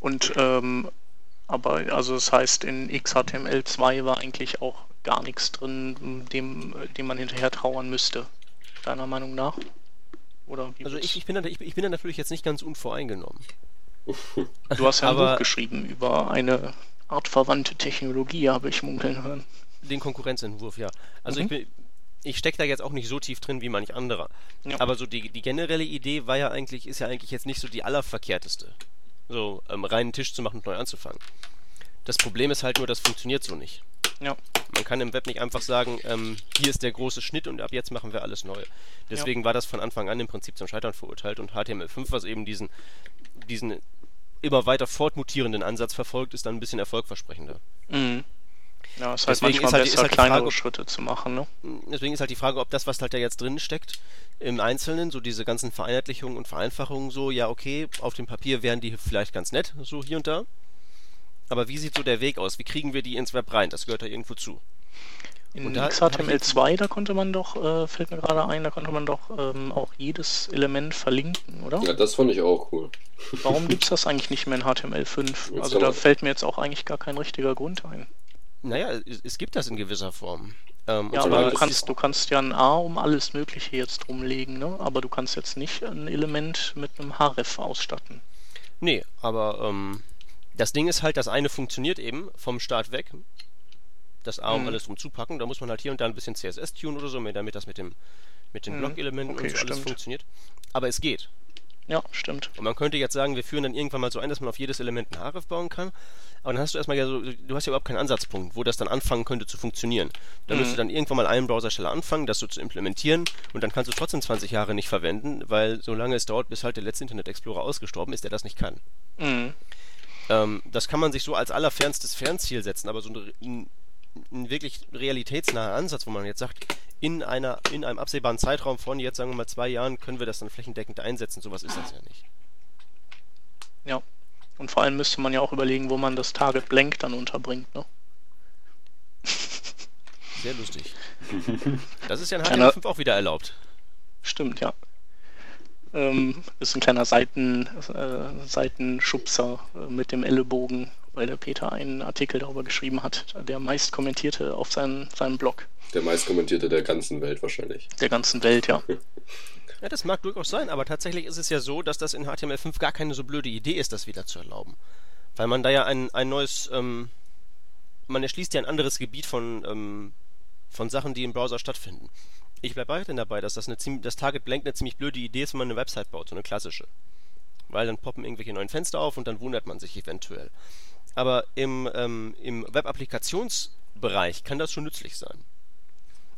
Speaker 2: Und ähm, aber also das heißt in XHTML2 war eigentlich auch gar nichts drin, dem, dem man hinterher trauern müsste. Deiner Meinung nach? Oder wie
Speaker 3: Also ich, ich, bin da, ich, ich bin da natürlich jetzt nicht ganz unvoreingenommen.
Speaker 2: du hast ja ein Buch geschrieben über eine artverwandte Technologie, habe ich munkeln hören.
Speaker 3: Den Konkurrenzentwurf, ja. Also
Speaker 2: Mhm.
Speaker 3: ich bin, ich stecke da jetzt auch nicht so tief drin wie manch anderer.
Speaker 2: Ja.
Speaker 3: Aber so die, die generelle Idee war ja eigentlich, ist ja eigentlich jetzt nicht so die allerverkehrteste. So, ähm, reinen Tisch zu machen und neu anzufangen. Das Problem ist halt nur, das funktioniert so nicht.
Speaker 2: Ja.
Speaker 3: Man kann im Web nicht einfach sagen, ähm, hier ist der große Schnitt und ab jetzt machen wir alles neu. Deswegen war das von Anfang an im Prinzip zum Scheitern verurteilt und HTML5, was eben diesen, diesen immer weiter fortmutierenden Ansatz verfolgt, ist dann ein bisschen erfolgversprechender.
Speaker 2: Mhm. Ja, es ist halt
Speaker 3: Deswegen
Speaker 2: manchmal
Speaker 3: ist halt-
Speaker 2: besser,
Speaker 3: ist halt die
Speaker 2: kleinere
Speaker 3: Frage,
Speaker 2: Schritte zu machen, ne?
Speaker 3: Deswegen ist halt die Frage, ob das, was halt da jetzt drin steckt, im Einzelnen, so diese ganzen Vereinheitlichungen und Vereinfachungen, so, ja, okay, auf dem Papier wären die vielleicht ganz nett, so hier und da. Aber wie sieht so der Weg aus? Wie kriegen wir die ins Web rein? Das gehört da irgendwo zu.
Speaker 2: In
Speaker 3: Und da hab ich
Speaker 2: XHTML2, da konnte man doch, äh, fällt mir gerade ein, da konnte man doch ähm, auch jedes Element verlinken, oder?
Speaker 4: Ja, das fand ich auch cool.
Speaker 2: Warum gibt es das eigentlich nicht mehr in HTML5?
Speaker 4: Jetzt
Speaker 2: Also da fällt mir jetzt auch eigentlich gar kein richtiger Grund ein.
Speaker 3: Naja, es, gibt das in gewisser Form. Ähm,
Speaker 2: Ja, aber du kannst, du kannst ja ein A um alles Mögliche jetzt drumlegen, ne? Aber du kannst jetzt nicht ein Element mit einem href ausstatten.
Speaker 3: Nee, aber ähm, das Ding ist halt, das eine funktioniert eben vom Start weg. Das A um
Speaker 2: Mhm.
Speaker 3: alles drum zupacken. Da muss man halt hier und da ein bisschen CSS tun oder so, damit das mit dem mit den
Speaker 2: Mhm.
Speaker 3: Blockelementen
Speaker 2: Okay,
Speaker 3: und so alles
Speaker 2: stimmt.
Speaker 3: funktioniert. Aber es geht.
Speaker 2: Ja, stimmt.
Speaker 3: Und man könnte jetzt sagen, wir führen dann irgendwann mal so ein, dass man auf jedes Element ein href bauen kann. Aber dann hast du erstmal ja so, du hast ja überhaupt keinen Ansatzpunkt, wo das dann anfangen könnte zu funktionieren. Da
Speaker 2: Mhm.
Speaker 3: müsste dann irgendwann mal ein Browsersteller anfangen, das so zu implementieren und dann kannst du trotzdem 20 Jahre nicht verwenden, weil solange es dauert, bis halt der letzte Internet Explorer ausgestorben ist, der das nicht kann.
Speaker 2: Mhm.
Speaker 3: Ähm, das kann man sich so als allerfernstes Fernziel setzen, aber so ein, ein, ein wirklich realitätsnaher Ansatz, wo man jetzt sagt, in einer in einem absehbaren Zeitraum von jetzt sagen wir mal zwei Jahren können wir das dann flächendeckend einsetzen, sowas ist das ja nicht.
Speaker 2: Ja. Und vor allem müsste man ja auch überlegen, wo man das Target Blank dann unterbringt, ne?
Speaker 3: Sehr lustig. Das ist ja in
Speaker 2: Kleiner-
Speaker 3: HTML5 auch wieder erlaubt.
Speaker 2: Stimmt, ja. Ähm, ist ein kleiner Seiten, äh, Seitenschubser äh, mit dem Ellenbogen, weil der Peter einen Artikel darüber geschrieben hat, der meist kommentierte auf seinem, seinem Blog
Speaker 4: Der meistkommentierte der ganzen Welt wahrscheinlich.
Speaker 2: der ganzen Welt, ja.
Speaker 3: Ja, das mag durchaus sein, aber tatsächlich ist es ja so, dass das in HTML5 gar keine so blöde Idee ist, das wieder zu erlauben. Weil man da ja ein, ein neues, ähm, man erschließt ja ein anderes Gebiet von, ähm, von Sachen, die im Browser stattfinden. Ich bleibe weiterhin dabei, dass das, eine ziemlich, das Target Blank eine ziemlich blöde Idee ist, wenn man eine Website baut, so eine klassische. Weil dann poppen irgendwelche neuen Fenster auf und dann wundert man sich eventuell. Aber im, ähm, im Web-Applikationsbereich kann das schon nützlich sein.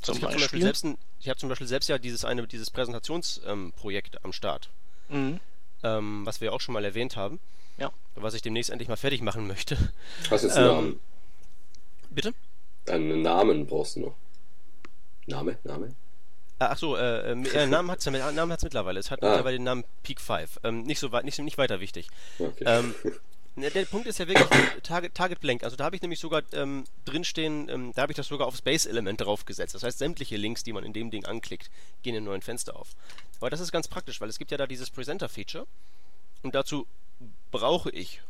Speaker 2: Zum
Speaker 3: Also ich habe zum Beispiel selbst, ein, ich habe zum Beispiel selbst ja dieses eine, dieses Präsentationsprojekt ähm, am Start,
Speaker 2: Mhm.
Speaker 3: ähm, was wir auch schon mal erwähnt haben,
Speaker 2: Ja.
Speaker 3: was ich demnächst endlich mal fertig machen möchte.
Speaker 4: Hast jetzt einen
Speaker 3: Ähm,
Speaker 4: Namen?
Speaker 3: Bitte?
Speaker 4: Einen Namen brauchst du noch. Name? Name?
Speaker 3: Ah, Ach so, äh, äh, äh, Namen hat es ja, Namen hat's mittlerweile. Es hat
Speaker 4: Ah.
Speaker 3: mittlerweile den Namen Peak 5. Ähm, nicht so weit, nicht, nicht weiter wichtig.
Speaker 4: Okay.
Speaker 3: Ähm, Ne, der Punkt ist ja wirklich Target, Target Blank. Also da habe ich nämlich sogar ähm, drinstehen, ähm, da habe ich das sogar auf Space-Element draufgesetzt. Das heißt, sämtliche Links, die man in dem Ding anklickt, gehen in einem neuen Fenster auf. Aber das ist ganz praktisch, weil es gibt ja da dieses Presenter-Feature. Und dazu brauche ich,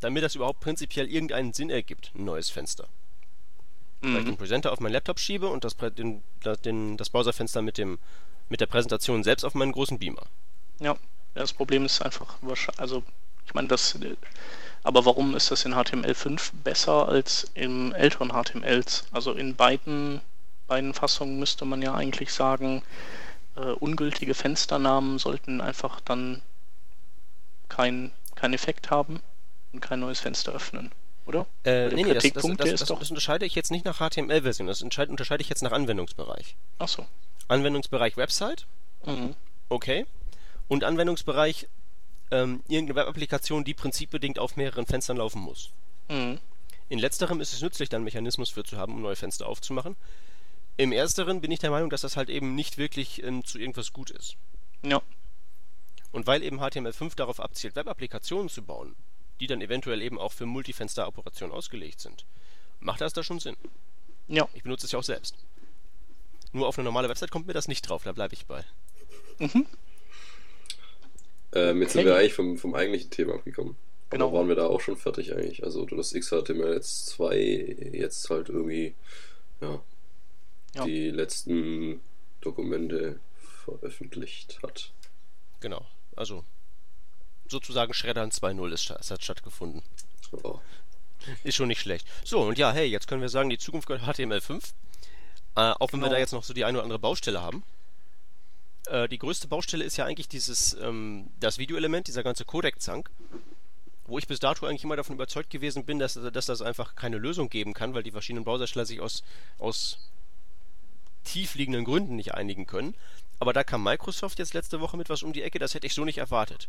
Speaker 3: damit das überhaupt prinzipiell irgendeinen Sinn ergibt, ein neues Fenster. Mhm. Weil ich den Presenter auf meinen Laptop schiebe und das, den, den, das Browserfenster mit, dem, mit der Präsentation selbst auf meinen großen Beamer.
Speaker 2: Ja, das Problem ist einfach, also ich meine, das. Aber warum ist das in HTML5 besser als im älteren HTMLs? Also in beiden, beiden Fassungen müsste man ja eigentlich sagen, äh, ungültige Fensternamen sollten einfach dann keinen kein Effekt haben und kein neues Fenster öffnen, oder?
Speaker 3: Äh, nee, nee, das, das, das, das, unterscheide ich jetzt nicht nach HTML-Version, das unterscheide ich jetzt nach Anwendungsbereich.
Speaker 2: Ach so.
Speaker 3: Anwendungsbereich Website, mhm. okay. Und Anwendungsbereich ähm, irgendeine Webapplikation, die prinzipbedingt auf mehreren Fenstern laufen muss. Mhm. In letzterem ist es nützlich, dann einen Mechanismus für zu haben, um neue Fenster aufzumachen. Im ersteren bin ich der Meinung, dass das halt eben nicht wirklich ähm, zu irgendwas gut ist.
Speaker 2: Ja.
Speaker 3: Und weil eben HTML5 darauf abzielt, Web-Applikationen zu bauen, die dann eventuell eben auch für Multifenster-Operationen ausgelegt sind, macht das da schon Sinn.
Speaker 2: Ja.
Speaker 3: Ich benutze es ja auch selbst. Nur auf eine normale Website kommt mir das nicht drauf, da bleibe ich bei. Mhm.
Speaker 4: Ähm, jetzt sind wir eigentlich vom, vom eigentlichen Thema abgekommen. Genau. Aber waren wir da auch schon fertig eigentlich. Also du das XHTML jetzt 2 jetzt halt irgendwie ja, ja. die letzten Dokumente veröffentlicht hat.
Speaker 3: Genau. Also sozusagen Schreddern 2.0 ist, ist hat stattgefunden. Oh. Ist schon nicht schlecht. So, und ja, hey, jetzt können wir sagen, die Zukunft gehört HTML5. Äh, auch wenn genau. wir da jetzt noch so die eine oder andere Baustelle haben. Äh, die größte Baustelle ist ja eigentlich dieses, ähm, das Videoelement, dieser ganze Codec-Zank, wo ich bis dato eigentlich immer davon überzeugt gewesen bin, dass, dass das einfach keine Lösung geben kann, weil die verschiedenen Browsersteller sich aus, aus tiefliegenden Gründen nicht einigen können. Aber da kam Microsoft jetzt letzte Woche mit was um die Ecke, das hätte ich so nicht erwartet.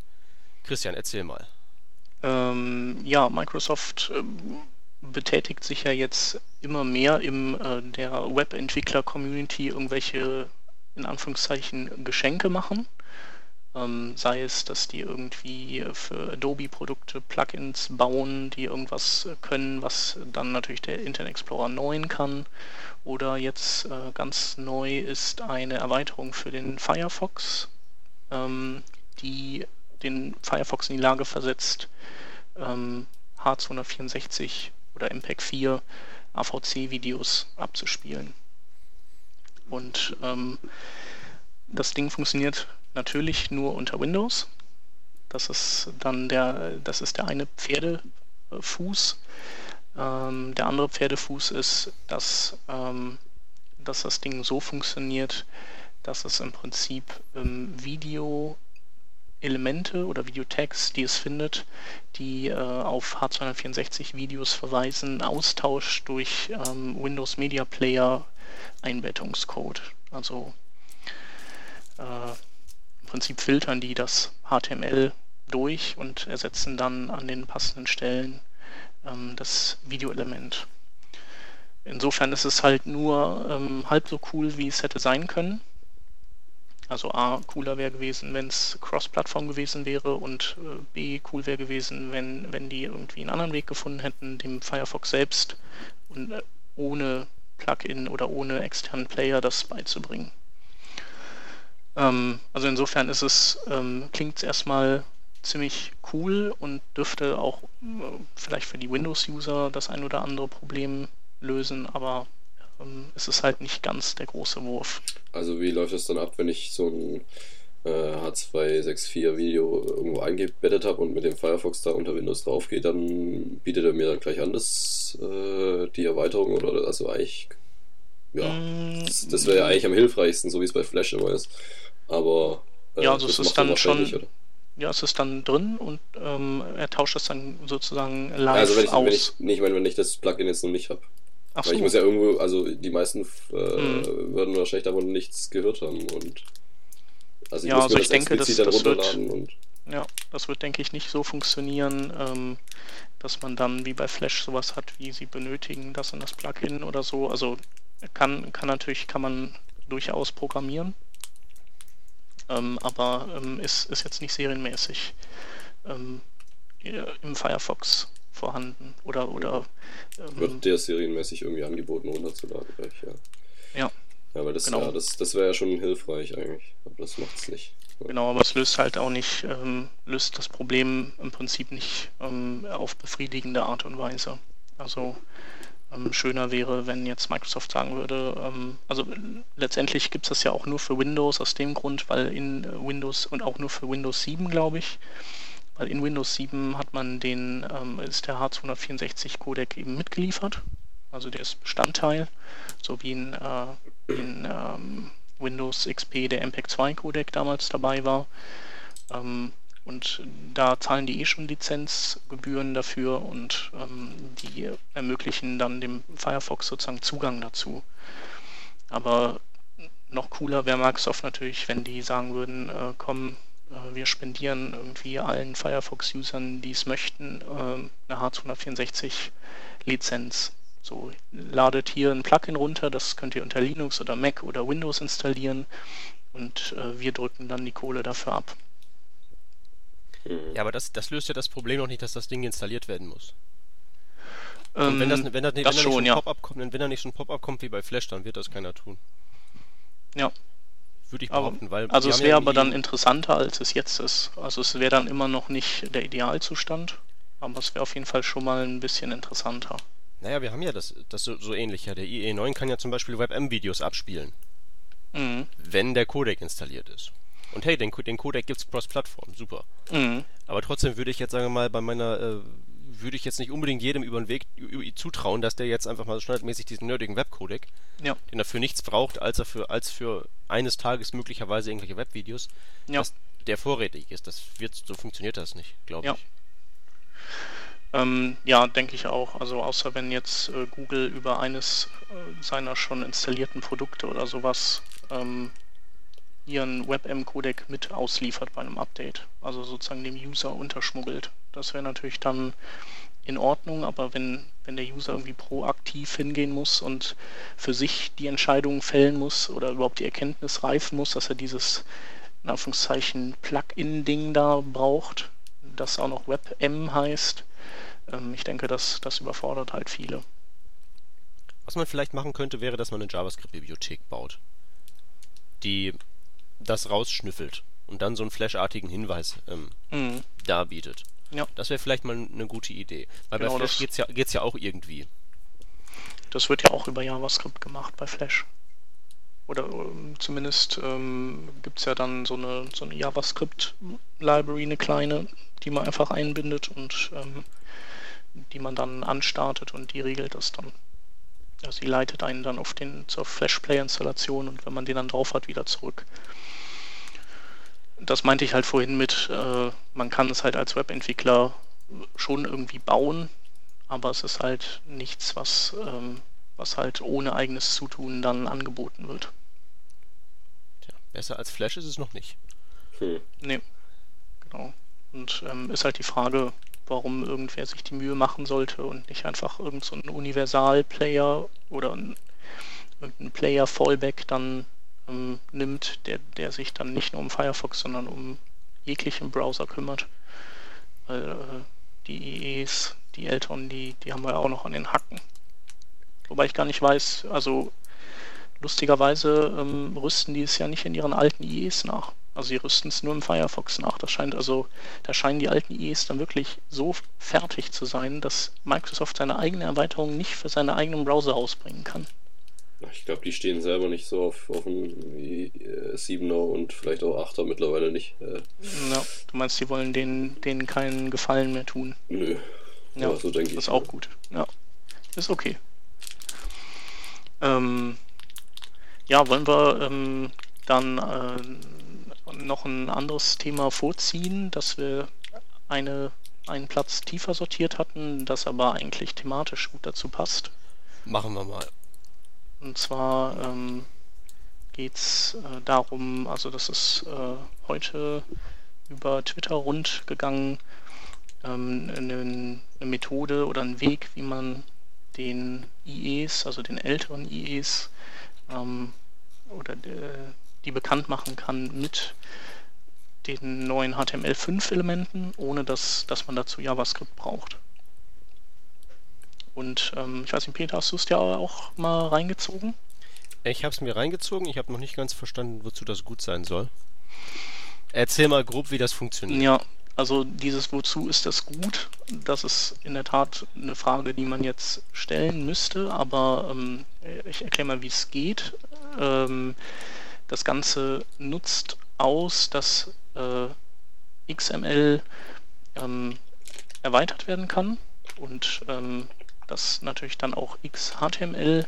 Speaker 3: Christian, erzähl mal.
Speaker 2: Ähm, ja, Microsoft äh, betätigt sich ja jetzt immer mehr im äh, der Webentwickler-Community irgendwelche in Anführungszeichen Geschenke machen. Ähm, sei es, dass die irgendwie für Adobe-Produkte Plugins bauen, die irgendwas können, was dann natürlich der Internet Explorer 9 kann. Oder jetzt äh, ganz neu ist eine Erweiterung für den Firefox, ähm, die den Firefox in die Lage versetzt, ähm, H264 oder MPEG 4 AVC-Videos abzuspielen. Und ähm, das Ding funktioniert natürlich nur unter Windows. Das ist dann der, das ist der eine Pferdefuß. Ähm, der andere Pferdefuß ist, dass, ähm, dass das Ding so funktioniert, dass es im Prinzip ähm, Video Elemente oder Videotags, die es findet, die äh, auf H264 Videos verweisen, austauscht durch ähm, Windows Media Player Einbettungscode. Also äh, im Prinzip filtern die das HTML durch und ersetzen dann an den passenden Stellen ähm, das Videoelement. Insofern ist es halt nur ähm, halb so cool, wie es hätte sein können. Also A, cooler wäre gewesen, wenn es Cross-Plattform gewesen wäre und äh, B, cool wäre gewesen, wenn, wenn die irgendwie einen anderen Weg gefunden hätten, dem Firefox selbst und äh, ohne Plugin oder ohne externen Player das beizubringen. Ähm, also insofern ist es, ähm, klingt es erstmal ziemlich cool und dürfte auch äh, vielleicht für die Windows-User das ein oder andere Problem lösen, aber ähm, es ist halt nicht ganz der große Wurf.
Speaker 4: Also wie läuft es dann ab, wenn ich so ein H264 Video irgendwo eingebettet habe und mit dem Firefox da unter Windows drauf geht, dann bietet er mir dann gleich an, das, äh, die Erweiterung oder also eigentlich, ja, mm, das, das wäre ja eigentlich am hilfreichsten, so wie es bei Flash immer ist. Aber
Speaker 2: äh, ja, also es ist dann schon, oder? ja, es ist dann drin und ähm, er tauscht das dann sozusagen live
Speaker 4: also wenn ich,
Speaker 2: aus.
Speaker 4: Wenn ich, nee, ich meine, wenn ich das Plugin jetzt noch nicht habe. Ach Weil so. ich muss ja irgendwo, also die meisten äh, hm. würden wahrscheinlich davon nichts gehört haben und
Speaker 2: also ich ja, also ich denke, das, das wird, ja, das wird, denke ich, nicht so funktionieren, ähm, dass man dann wie bei Flash sowas hat, wie sie benötigen, das in das Plugin oder so. Also kann, kann natürlich, kann man durchaus programmieren, ähm, aber ähm, ist, ist jetzt nicht serienmäßig ähm, äh, im Firefox vorhanden oder oder
Speaker 4: ähm, wird der serienmäßig irgendwie angeboten runterzuladen gleich, ja.
Speaker 2: Ja.
Speaker 4: Ja, aber das, genau. ja, das, das wäre ja schon hilfreich eigentlich, aber das macht es nicht.
Speaker 2: Genau, aber es löst halt auch nicht, ähm, löst das Problem im Prinzip nicht ähm, auf befriedigende Art und Weise. Also ähm, schöner wäre, wenn jetzt Microsoft sagen würde, ähm, also letztendlich gibt es das ja auch nur für Windows aus dem Grund, weil in äh, Windows und auch nur für Windows 7, glaube ich, weil in Windows 7 hat man den, ähm, ist der H264-Codec eben mitgeliefert. Also der ist Bestandteil, so wie in, äh, in ähm, Windows XP der MPEG-2-Codec damals dabei war. Ähm, und da zahlen die eh schon Lizenzgebühren dafür und ähm, die ermöglichen dann dem Firefox sozusagen Zugang dazu. Aber noch cooler wäre Microsoft natürlich, wenn die sagen würden, äh, komm, äh, wir spendieren irgendwie allen Firefox-Usern, die es möchten, äh, eine H264-Lizenz. So, ladet hier ein Plugin runter, das könnt ihr unter Linux oder Mac oder Windows installieren und äh, wir drücken dann die Kohle dafür ab.
Speaker 3: Mhm. Ja, aber das, das löst ja das Problem noch nicht, dass das Ding installiert werden muss. Ähm, wenn das, wenn das, das wenn da schon, ja. Pop-up kommt, wenn da nicht schon Pop-up kommt wie bei Flash, dann wird das keiner tun.
Speaker 2: Ja.
Speaker 3: Würde ich behaupten,
Speaker 2: aber,
Speaker 3: weil.
Speaker 2: Also es wäre ja aber dann interessanter, als es jetzt ist. Also es wäre dann immer noch nicht der Idealzustand, aber es wäre auf jeden Fall schon mal ein bisschen interessanter.
Speaker 3: Naja, wir haben ja das, das so, so ähnlich. Ja. Der IE9 kann ja zum Beispiel WebM-Videos abspielen. Mhm. Wenn der Codec installiert ist. Und hey, den, den Codec gibt's cross-Plattform, super. Mhm. Aber trotzdem würde ich jetzt, sagen wir mal, bei meiner, äh, würde ich jetzt nicht unbedingt jedem über den Weg zutrauen, dass der jetzt einfach mal so standardmäßig diesen nerdigen Webcodec, ja. den er für nichts braucht, als er für, als für eines Tages möglicherweise irgendwelche Webvideos, ja. dass der vorrätig ist. Das wird, so funktioniert das nicht, glaube ja. ich.
Speaker 2: Ähm, ja, denke ich auch. Also außer wenn jetzt äh, Google über eines äh, seiner schon installierten Produkte oder sowas ähm, ihren WebM-Codec mit ausliefert bei einem Update. Also sozusagen dem User unterschmuggelt. Das wäre natürlich dann in Ordnung, aber wenn, wenn der User irgendwie proaktiv hingehen muss und für sich die Entscheidung fällen muss oder überhaupt die Erkenntnis reifen muss, dass er dieses in Anführungszeichen Plugin-Ding da braucht, das auch noch WebM heißt, ähm, ich denke, das, das überfordert halt viele.
Speaker 3: Was man vielleicht machen könnte, wäre, dass man eine JavaScript-Bibliothek baut, die das rausschnüffelt und dann so einen flashartigen Hinweis ähm, mhm. darbietet. Ja. Das wäre vielleicht mal eine gute Idee. Weil genau, bei Flash geht's ja, geht's ja auch irgendwie.
Speaker 2: Das wird ja auch über JavaScript gemacht bei Flash. Oder ähm, zumindest ähm, gibt es ja dann so eine, so eine JavaScript-Library, eine kleine, die man einfach einbindet und ähm, die man dann anstartet und die regelt das dann. Also sie leitet einen dann auf den zur Flash Player Installation und wenn man den dann drauf hat, wieder zurück. Das meinte ich halt vorhin mit, äh, man kann es halt als Webentwickler schon irgendwie bauen, aber es ist halt nichts, was, ähm, was halt ohne eigenes Zutun dann angeboten wird.
Speaker 3: Tja, besser als Flash ist es noch nicht.
Speaker 2: Hm. Nee, genau. Und ähm, ist halt die Frage, warum irgendwer sich die Mühe machen sollte und nicht einfach irgendein so Universal-Player oder ein, irgendein Player-Fallback dann ähm, nimmt, der, der sich dann nicht nur um Firefox, sondern um jeglichen Browser kümmert. Weil äh, die IEs, die älteren, die, die haben wir auch noch an den Hacken. Wobei ich gar nicht weiß, also lustigerweise ähm, rüsten die es ja nicht in ihren alten IEs nach. Also sie rüsten es nur im Firefox nach. Das scheint also, da scheinen die alten IEs dann wirklich so fertig zu sein, dass Microsoft seine eigene Erweiterung nicht für seine eigenen Browser ausbringen kann.
Speaker 4: Ich glaube, die stehen selber nicht so auf, auf dem 7er und vielleicht auch 8er mittlerweile nicht. Äh.
Speaker 2: Ja, du meinst, die wollen denen, denen keinen Gefallen mehr tun?
Speaker 4: Nö.
Speaker 2: Ja, so denke ich. Das ist auch gut. Ja, ist okay. Ähm, ja, wollen wir ähm, dann äh, noch ein anderes Thema vorziehen, dass wir eine, einen Platz tiefer sortiert hatten, das aber eigentlich thematisch gut dazu passt.
Speaker 3: Machen wir mal.
Speaker 2: Und zwar ähm, geht es äh, darum, also das ist äh, heute über Twitter rund gegangen, ähm, eine, eine, Methode oder ein Weg, wie man den IEs, also den älteren IEs, ähm, oder de, die bekannt machen kann mit den neuen HTML5-Elementen, ohne dass, dass man dazu JavaScript braucht. Und ähm, ich weiß nicht, Peter, hast du es ja auch mal reingezogen?
Speaker 3: Ich habe es mir reingezogen, ich habe noch nicht ganz verstanden, wozu das gut sein soll. Erzähl mal grob, wie das funktioniert.
Speaker 2: Ja, also dieses Wozu ist das gut, das ist in der Tat eine Frage, die man jetzt stellen müsste, aber ähm, ich erkläre mal, wie es geht. Ähm, das Ganze nutzt aus, dass äh, XML ähm, erweitert werden kann und ähm, dass natürlich dann auch XHTML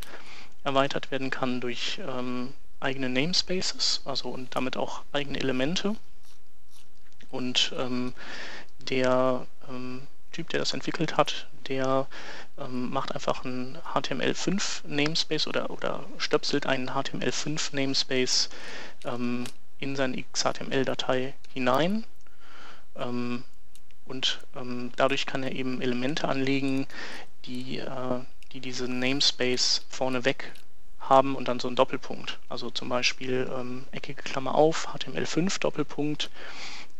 Speaker 2: erweitert werden kann durch ähm, eigene Namespaces, also und damit auch eigene Elemente. Und ähm, der ähm, Typ, der das entwickelt hat, der ähm, macht einfach einen HTML5 Namespace oder, oder stöpselt einen HTML5 Namespace ähm, in seine XHTML-Datei hinein. Ähm, und ähm, dadurch kann er eben Elemente anlegen, die, äh, die diesen Namespace vorneweg haben und dann so einen Doppelpunkt. Also zum Beispiel ähm, eckige Klammer auf, HTML5 Doppelpunkt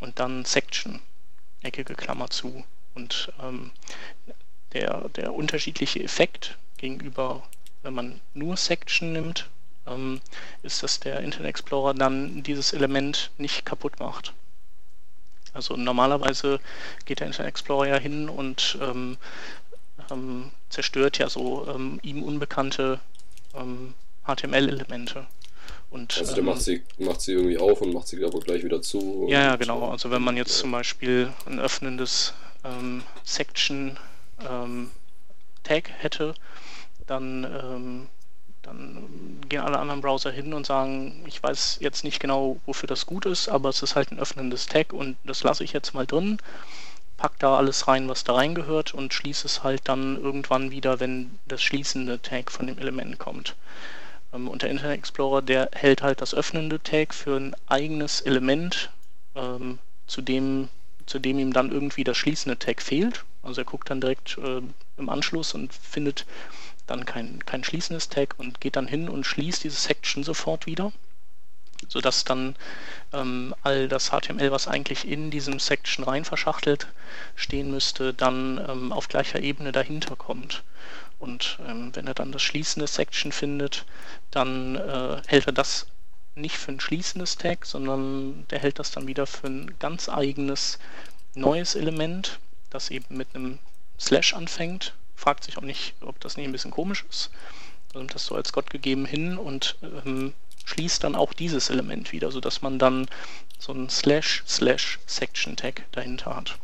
Speaker 2: und dann Section, eckige Klammer zu. Und ähm, der, der unterschiedliche Effekt gegenüber, wenn man nur Section nimmt, ähm, ist, dass der Internet Explorer dann dieses Element nicht kaputt macht. Also normalerweise geht der Internet Explorer ja hin und ähm, ähm, zerstört ja so ähm, ihm unbekannte HTML-Elemente. Ähm,
Speaker 4: und, also der ähm, macht, sie, macht sie irgendwie auf und macht sie aber gleich wieder zu.
Speaker 2: Ja, ja, genau. Also wenn man jetzt ja. zum Beispiel ein öffnendes ähm, Section ähm, Tag hätte, dann, ähm, dann gehen alle anderen Browser hin und sagen, ich weiß jetzt nicht genau, wofür das gut ist, aber es ist halt ein öffnendes Tag und das lasse ich jetzt mal drin, pack da alles rein, was da reingehört und schließe es halt dann irgendwann wieder, wenn das schließende Tag von dem Element kommt. Ähm, und der Internet Explorer, der hält halt das öffnende Tag für ein eigenes Element, ähm, zu, dem, zu dem ihm dann irgendwie das schließende Tag fehlt. Also er guckt dann direkt äh, im Anschluss und findet dann kein, kein schließendes Tag und geht dann hin und schließt diese Section sofort wieder, sodass dann ähm, all das HTML, was eigentlich in diesem Section rein verschachtelt stehen müsste, dann ähm, auf gleicher Ebene dahinter kommt. Und ähm, wenn er dann das schließende Section findet, dann äh, hält er das nicht für ein schließendes Tag, sondern der hält das dann wieder für ein ganz eigenes neues Element, das eben mit einem Slash anfängt. Fragt sich auch nicht, ob das nicht ein bisschen komisch ist. Er nimmt das so als Gott gegeben hin und ähm, schließt dann auch dieses Element wieder, sodass man dann so ein Slash Slash Section Tag dahinter hat.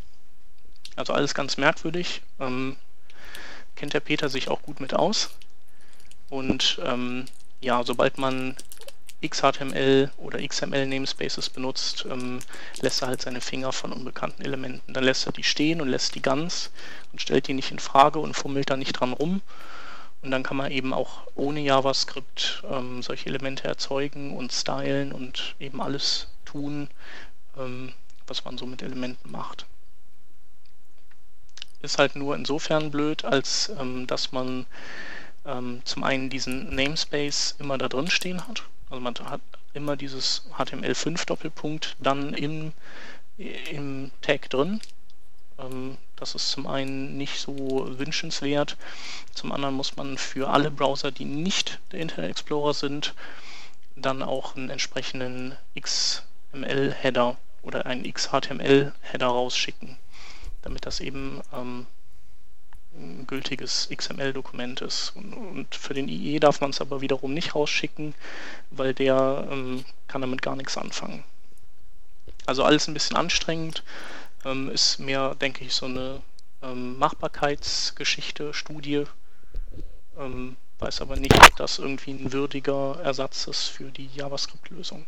Speaker 2: Also alles ganz merkwürdig. Ähm, kennt der Peter sich auch gut mit aus. Und ähm, ja, sobald man XHTML oder XML Namespaces benutzt, ähm, lässt er halt seine Finger von unbekannten Elementen. Dann lässt er die stehen und lässt die ganz und stellt die nicht in Frage und fummelt da nicht dran rum. Und dann kann man eben auch ohne JavaScript ähm, solche Elemente erzeugen und stylen und eben alles tun, ähm, was man so mit Elementen macht ist halt nur insofern blöd, als ähm, dass man ähm, zum einen diesen Namespace immer da drin stehen hat. Also man hat immer dieses HTML5 Doppelpunkt dann im, im Tag drin. Ähm, das ist zum einen nicht so wünschenswert. Zum anderen muss man für alle Browser, die nicht der Internet Explorer sind, dann auch einen entsprechenden XML-Header oder einen XHTML-Header rausschicken damit das eben ähm, ein gültiges XML-Dokument ist. Und, und, für den IE darf man es aber wiederum nicht rausschicken, weil der ähm, kann damit gar nichts anfangen. Also alles ein bisschen anstrengend, ähm, ist mehr, denke ich, so eine ähm, Machbarkeitsgeschichte, Studie. Ähm, weiß aber nicht, ob das irgendwie ein würdiger Ersatz ist für die JavaScript-Lösung.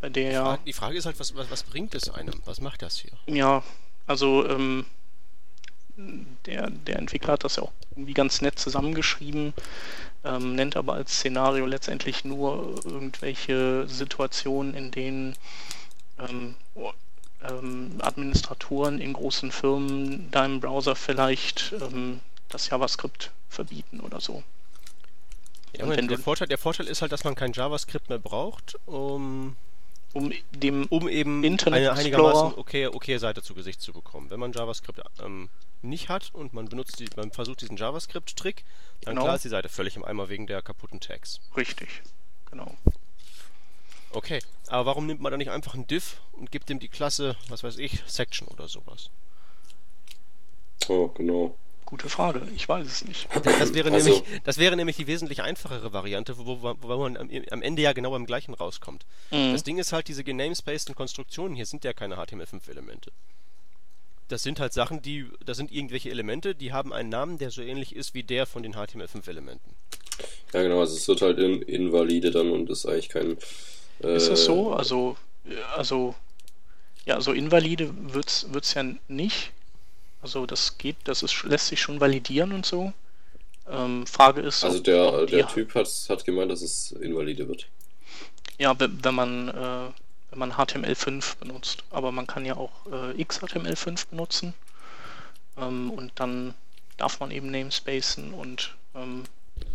Speaker 3: Bei der die Frage, die Frage ist halt, was, was, was, bringt es einem? Was macht das hier?
Speaker 2: Ja, also ähm, der, der Entwickler hat das ja auch irgendwie ganz nett zusammengeschrieben, ähm, nennt aber als Szenario letztendlich nur irgendwelche Situationen, in denen ähm, ähm, Administratoren in großen Firmen deinem Browser vielleicht ähm, das JavaScript verbieten oder so.
Speaker 3: Ja, der, Vorteil, der Vorteil ist halt, dass man kein JavaScript mehr braucht, um
Speaker 2: um dem
Speaker 3: um eben
Speaker 2: Internet
Speaker 3: eine einigermaßen okay, okay Seite zu Gesicht zu bekommen. Wenn man JavaScript ähm, nicht hat und man benutzt die, man versucht diesen JavaScript-Trick, dann
Speaker 2: Genau.
Speaker 3: klar ist die Seite völlig im Eimer wegen der kaputten Tags.
Speaker 2: richtig. Genau.
Speaker 3: Okay, aber warum nimmt man dann nicht einfach einen Div und gibt dem die Klasse, was weiß ich, Section oder sowas?
Speaker 4: Oh, genau.
Speaker 2: Gute Frage. Ich weiß es nicht.
Speaker 3: Das wäre,
Speaker 4: Also-
Speaker 3: nämlich, das wäre nämlich die wesentlich einfachere Variante, wo, wo, wo man am, am Ende ja genau beim gleichen rauskommt.
Speaker 2: Mhm.
Speaker 3: Das Ding ist halt, diese genamespaceden Konstruktionen hier sind ja keine HTML5-Elemente. Das sind halt Sachen, die, das sind irgendwelche Elemente, die haben einen Namen, der so ähnlich ist wie der von den HTML5-Elementen.
Speaker 4: Ja, genau, also es wird halt in, invalide dann und ist eigentlich kein. Äh,
Speaker 2: Ist es so? Also, also, ja, so invalide wird's, wird's ja nicht. Also das geht, das ist, lässt sich schon validieren und so. Ähm, Frage ist,
Speaker 4: Also der, der Typ hat, hat gemeint, dass es invalide wird.
Speaker 2: Ja, wenn wenn man, äh, wenn man HTML5 benutzt. Aber man kann ja auch äh, XHTML5 benutzen. Ähm, und dann darf man eben namespacen und ähm,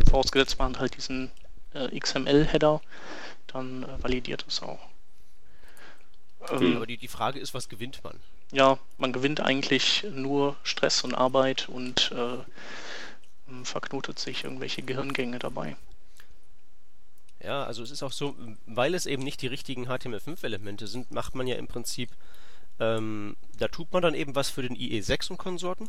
Speaker 2: vorausgesetzt man hat halt diesen äh, XML-Header, dann äh, validiert es auch. Ähm,
Speaker 3: Aber die, die Frage ist, was gewinnt man?
Speaker 2: ja, man gewinnt eigentlich nur Stress und Arbeit und äh, verknotet sich irgendwelche Gehirngänge dabei.
Speaker 3: Ja, also es ist auch so, weil es eben nicht die richtigen HTML5-Elemente sind, macht man ja im Prinzip, ähm, da tut man dann eben was für den IE6 und Konsorten,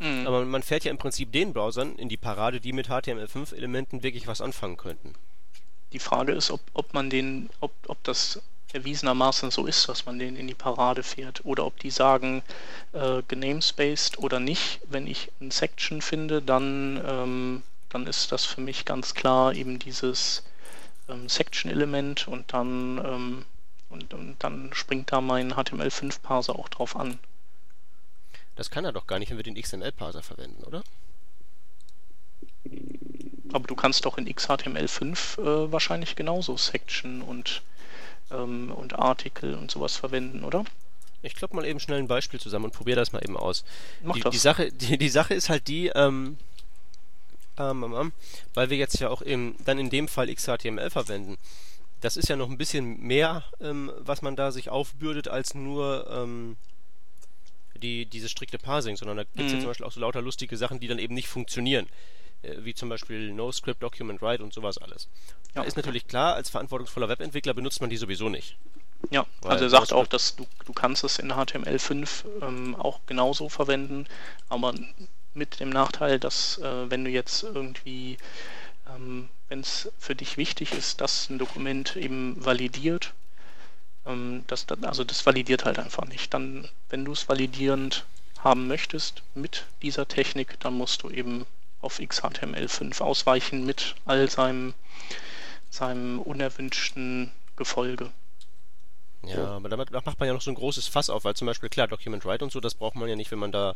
Speaker 2: Mhm.
Speaker 3: aber man fährt ja im Prinzip den Browsern in die Parade, die mit HTML5-Elementen wirklich was anfangen könnten.
Speaker 2: Die Frage ist, ob, ob man den, ob, ob das erwiesenermaßen so ist, dass man den in die Parade fährt oder ob die sagen, äh, genamespaced oder nicht. Wenn ich ein Section finde, dann, ähm, dann ist das für mich ganz klar eben dieses ähm, Section-Element und dann, ähm, und, und dann springt da mein HTML5-Parser auch drauf an.
Speaker 3: Das kann er doch gar nicht, wenn wir den XML-Parser verwenden, oder?
Speaker 2: Aber du kannst doch in XHTML5 äh, wahrscheinlich genauso Section und, ähm, und Artikel und sowas verwenden, oder?
Speaker 3: Ich klopp mal eben schnell ein Beispiel zusammen und probiere das mal eben aus.
Speaker 2: Mach
Speaker 3: die,
Speaker 2: das.
Speaker 3: die, Sache, die, die Sache ist halt die, ähm, weil wir jetzt ja auch im, dann in dem Fall XHTML verwenden. Das ist ja noch ein bisschen mehr, ähm, was man da sich aufbürdet, als nur ähm, die, dieses strikte Parsing, sondern da gibt es ja
Speaker 2: Mhm.
Speaker 3: zum Beispiel auch so lauter lustige Sachen, die dann eben nicht funktionieren. Äh, wie zum Beispiel No-Script, Document Write und sowas alles. Da
Speaker 2: Ja.
Speaker 3: ist natürlich klar, als verantwortungsvoller Webentwickler benutzt man die sowieso nicht.
Speaker 2: Ja,
Speaker 3: Weil
Speaker 2: also er sagt auch, dass du, du kannst es in HTML5 ähm, auch genauso verwenden, aber mit dem Nachteil, dass äh, wenn du jetzt irgendwie, ähm, wenn es für dich wichtig ist, dass ein Dokument eben validiert, ähm, das, also das validiert halt einfach nicht. Dann, wenn du es validierend haben möchtest mit dieser Technik, dann musst du eben auf XHTML5 ausweichen mit all seinem, seinem unerwünschten Gefolge.
Speaker 3: Ja, aber damit macht man ja noch so ein großes Fass auf, weil zum Beispiel, klar, Document Write und so, das braucht man ja nicht, wenn man da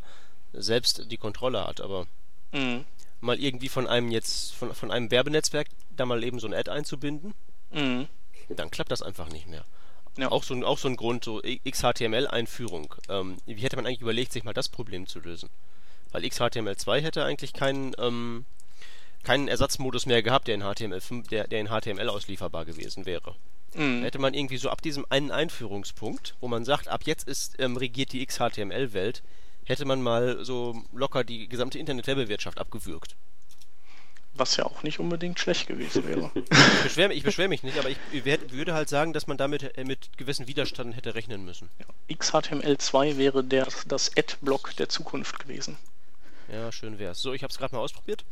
Speaker 3: selbst die Kontrolle hat, aber
Speaker 2: Mhm.
Speaker 3: mal irgendwie von einem jetzt, von, von einem Werbenetzwerk da mal eben so ein Ad einzubinden,
Speaker 2: Mhm.
Speaker 3: dann klappt das einfach nicht mehr.
Speaker 2: Ja.
Speaker 3: Auch, so ein, auch so ein Grund, so XHTML-Einführung. Ähm, wie hätte man eigentlich überlegt, sich mal das Problem zu lösen? Weil XHTML2 hätte eigentlich keinen, ähm, keinen Ersatzmodus mehr gehabt, der in HTML5, der, der in HTML auslieferbar gewesen wäre.
Speaker 2: Mhm.
Speaker 3: hätte man irgendwie so ab diesem einen Einführungspunkt, wo man sagt, ab jetzt ist ähm, regiert die XHTML-Welt, hätte man mal so locker die gesamte Internetwerbewirtschaft abgewürgt.
Speaker 2: Was ja auch nicht unbedingt schlecht gewesen wäre.
Speaker 3: Ich beschwere ich beschwer mich nicht, aber ich würde halt sagen, dass man damit äh, mit gewissen Widerstand hätte rechnen müssen.
Speaker 2: XHTML2 wäre der, das Ad-Block der Zukunft gewesen.
Speaker 3: Ja, schön wär's. So, ich habe es gerade mal ausprobiert.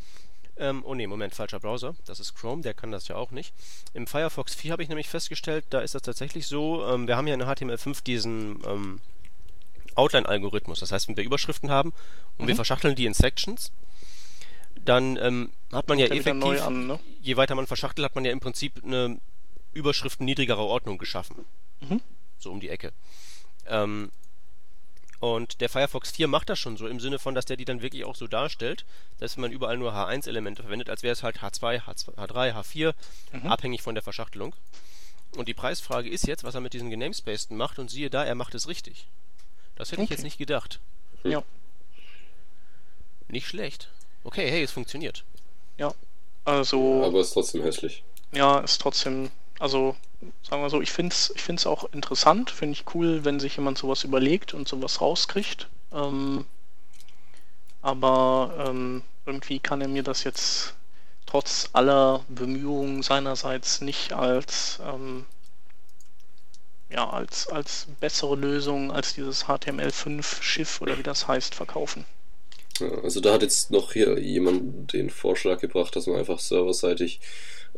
Speaker 3: Ähm, oh ne, Moment, falscher Browser. Das ist Chrome, der kann das ja auch nicht. Im Firefox 4 habe ich nämlich festgestellt, da ist das tatsächlich so, ähm, wir haben ja in HTML5 diesen ähm, Outline-Algorithmus. Das heißt, wenn wir Überschriften haben und wir
Speaker 2: Mhm.
Speaker 3: verschachteln die in Sections, dann ähm, hat man ja effektiv,
Speaker 2: neu an, ne?
Speaker 3: je weiter man verschachtelt, hat man ja im Prinzip eine Überschriften niedrigerer Ordnung geschaffen.
Speaker 2: Mhm.
Speaker 3: So um die Ecke. Ähm, und der Firefox 4 macht das schon so im Sinne von, dass der die dann wirklich auch so darstellt, dass man überall nur H1-Elemente verwendet, als wäre es halt H2, H2, H3, H4,
Speaker 2: Mhm.
Speaker 3: abhängig von der Verschachtelung. Und die Preisfrage ist jetzt, was er mit diesen genamespaceden macht und siehe da, er macht es richtig. Das hätte ich
Speaker 2: Okay.
Speaker 3: jetzt nicht gedacht.
Speaker 2: Ja.
Speaker 3: Nicht schlecht. Okay, hey, es funktioniert.
Speaker 2: Also,
Speaker 4: Aber ist trotzdem hässlich.
Speaker 2: ja, ist trotzdem, also sagen wir so, ich finde es ich find's auch interessant, finde ich cool, wenn sich jemand sowas überlegt und sowas rauskriegt. Ähm, aber ähm, irgendwie kann er mir das jetzt trotz aller Bemühungen seinerseits nicht als ähm, ja, als, als bessere Lösung als dieses HTML5-Schiff oder wie das heißt, verkaufen.
Speaker 4: Also da hat jetzt noch hier jemand den Vorschlag gebracht, dass man einfach serverseitig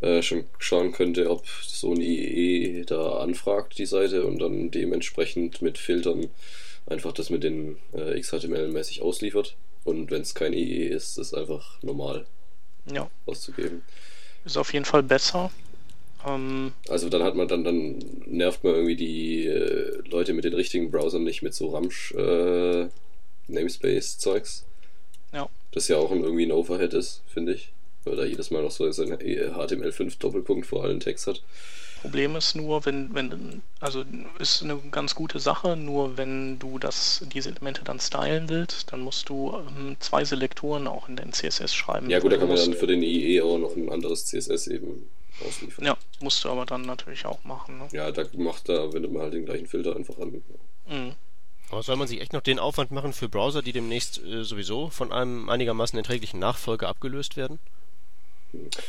Speaker 4: äh, schon schauen könnte, ob so ein IE da anfragt, die Seite, und dann dementsprechend mit Filtern einfach das mit den äh, XHTML-mäßig ausliefert. Und wenn es kein IE ist, ist einfach normal
Speaker 2: ja.
Speaker 4: auszugeben.
Speaker 2: Ist auf jeden Fall besser. Ähm,
Speaker 4: also dann hat man dann, dann nervt man irgendwie die äh, Leute mit den richtigen Browsern nicht mit so Ramsch äh, Namespace-Zeugs.
Speaker 2: Ja.
Speaker 4: Das ja auch irgendwie ein Overhead ist, finde ich. Weil da jedes Mal noch so sein HTML5 Doppelpunkt vor allen Text hat.
Speaker 2: Problem ist nur, wenn, wenn, also ist eine ganz gute Sache, nur wenn du das, diese Elemente dann stylen willst, dann musst du ähm, zwei Selektoren auch in den CSS schreiben.
Speaker 4: Ja gut, da kann man dann für den IE auch noch ein anderes CSS eben ausliefern.
Speaker 2: Ja, musst du aber dann natürlich auch machen. Ne?
Speaker 4: Ja, da macht da, wendet man halt den gleichen Filter einfach an.
Speaker 3: Mhm. Aber soll man sich echt noch den Aufwand machen für Browser, die demnächst äh, sowieso von einem einigermaßen erträglichen Nachfolger abgelöst werden?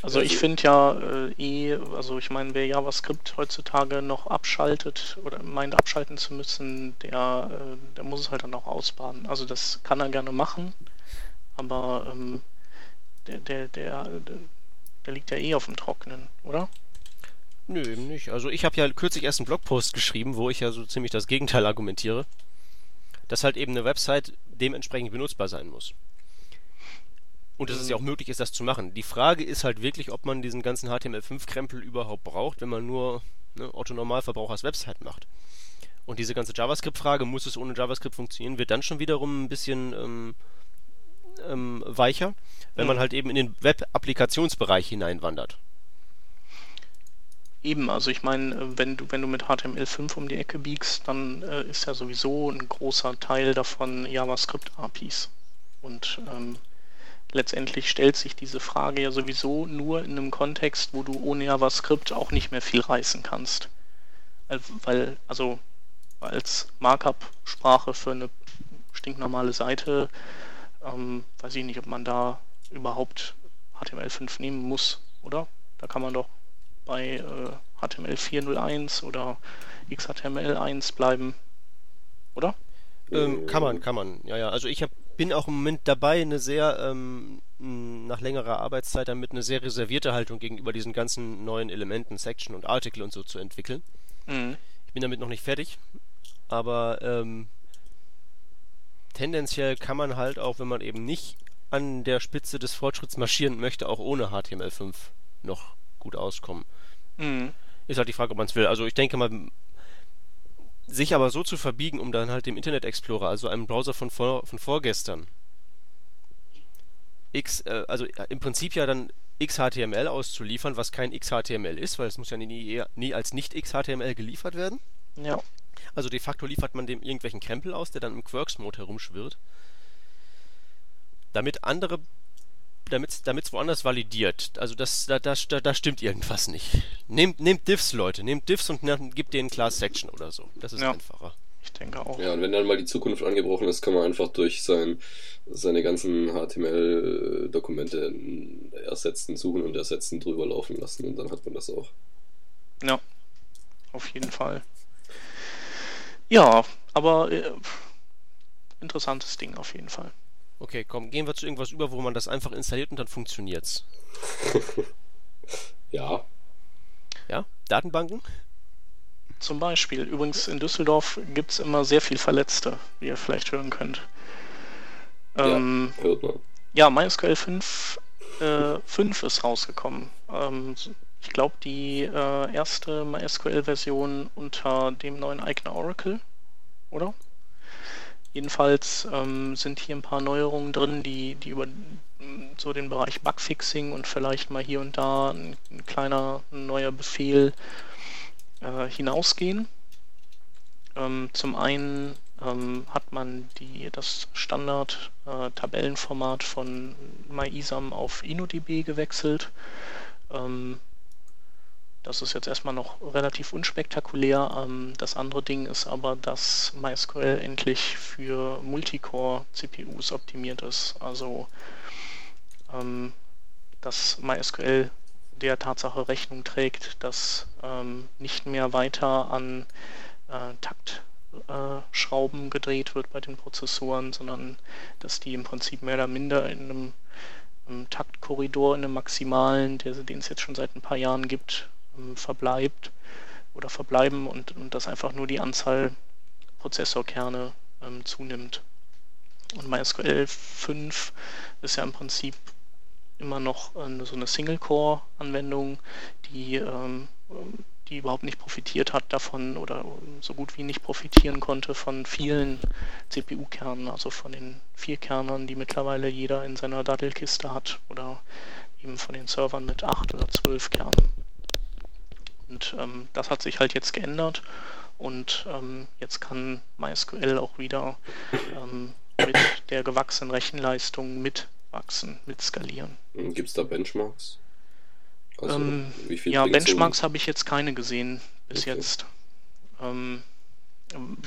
Speaker 2: Also ich finde ja äh, eh, also ich meine, wer JavaScript heutzutage noch abschaltet oder meint abschalten zu müssen, der, äh, der muss es halt dann auch ausbaden. Also das kann er gerne machen, aber ähm, der, der, der, der liegt ja eh auf dem Trockenen, oder?
Speaker 3: Nö, eben nicht. Also ich habe ja kürzlich erst einen Blogpost geschrieben, wo ich ja so ziemlich das Gegenteil argumentiere. Dass halt eben eine Website dementsprechend benutzbar sein muss. Und dass es ja auch möglich ist, das zu machen. Die Frage ist halt wirklich, ob man diesen ganzen HTML5-Krempel überhaupt braucht, wenn man nur ne, Otto-Normalverbrauchers Website macht. Und diese ganze JavaScript-Frage, muss es ohne JavaScript funktionieren, wird dann schon wiederum ein bisschen ähm, ähm, weicher, wenn mhm. man halt eben in den Web-Applikationsbereich hineinwandert.
Speaker 2: Eben, also ich meine, wenn du, wenn du mit HTML5 um die Ecke biegst, dann äh, ist ja sowieso ein großer Teil davon JavaScript-APIs. Und ähm, letztendlich stellt sich diese Frage ja sowieso nur in einem Kontext, wo du ohne JavaScript auch nicht mehr viel reißen kannst. Weil, also als Markup-Sprache für eine stinknormale Seite, ähm, weiß ich nicht, ob man da überhaupt HTML5 nehmen muss, oder? Da kann man doch bei äh, HTML 401 oder XHTML1 bleiben, oder?
Speaker 3: Ähm, kann man, kann man. Ja, ja. Also ich habe bin auch im Moment dabei, eine sehr, ähm, nach längerer Arbeitszeit damit eine sehr reservierte Haltung gegenüber diesen ganzen neuen Elementen, Section und Artikel und so zu entwickeln. Mhm. Ich bin damit noch nicht fertig, aber ähm, tendenziell kann man halt auch, wenn man eben nicht an der Spitze des Fortschritts marschieren möchte, auch ohne HTML5 noch gut auskommen. Mhm. Ist halt die Frage, ob man es will. Also ich denke mal, sich aber so zu verbiegen, um dann halt dem Internet Explorer, also einem Browser von, vor, von vorgestern, X, äh, also äh, im Prinzip ja dann XHTML auszuliefern, was kein XHTML ist, weil es muss ja nie, nie als nicht XHTML geliefert werden.
Speaker 2: Ja.
Speaker 3: Also de facto liefert man dem irgendwelchen Krempel aus, der dann im Quarks-Mode herumschwirrt. Damit andere damit es woanders validiert. Also das, da, da, da stimmt irgendwas nicht. Nehmt, nehmt Diffs, Leute. Nehmt Diffs und gebt denen Class Section oder so. Das ist ja. einfacher.
Speaker 2: Ich denke auch.
Speaker 4: Ja, und wenn dann mal die Zukunft angebrochen ist, kann man einfach durch sein, seine ganzen HTML-Dokumente ersetzen, suchen und ersetzen, drüber laufen lassen und dann hat man das auch.
Speaker 2: Ja, auf jeden Fall. Ja, aber äh, interessantes Ding auf jeden Fall.
Speaker 3: Okay, komm, gehen wir zu irgendwas über, wo man das einfach installiert und dann funktioniert's.
Speaker 4: ja.
Speaker 3: Ja? Datenbanken?
Speaker 2: Zum Beispiel. Übrigens in Düsseldorf gibt es immer sehr viel Verletzte, wie ihr vielleicht hören könnt. Ähm, ja, hört man. Ja, MySQL 5, äh, 5 ist rausgekommen. Ähm, ich glaube, die äh, erste MySQL-Version unter dem neuen Eigner Oracle, oder? Jedenfalls ähm, sind hier ein paar Neuerungen drin, die, die über so den Bereich Bugfixing und vielleicht mal hier und da ein, ein kleiner ein neuer Befehl äh, hinausgehen. Ähm, zum einen ähm, hat man die, das Standard-Tabellenformat äh, von MyISAM auf InnoDB gewechselt. Ähm, das ist jetzt erstmal noch relativ unspektakulär. Ähm, das andere Ding ist aber, dass MySQL endlich für Multicore-CPUs optimiert ist. Also ähm, dass MySQL der Tatsache Rechnung trägt, dass ähm, nicht mehr weiter an äh, Taktschrauben äh, gedreht wird bei den Prozessoren, sondern dass die im Prinzip mehr oder minder in einem, Taktkorridor, in einem maximalen, den es jetzt schon seit ein paar Jahren gibt, verbleibt oder verbleiben und, und dass einfach nur die Anzahl Prozessorkerne ähm, zunimmt. Und MySQL 5 ist ja im Prinzip immer noch äh, so eine Single-Core-Anwendung, die, ähm, die überhaupt nicht profitiert hat davon oder so gut wie nicht profitieren konnte von vielen CPU-Kernen, also von den vier Kernern, die mittlerweile jeder in seiner Dattelkiste hat oder eben von den Servern mit acht oder zwölf Kernen. Und ähm, das hat sich halt jetzt geändert und ähm, jetzt kann MySQL auch wieder ähm, mit der gewachsenen Rechenleistung mitwachsen, mit skalieren.
Speaker 4: Gibt es da Benchmarks?
Speaker 2: Also, ähm, ja, Benchmarks habe ich jetzt keine gesehen bis okay. jetzt. Ähm,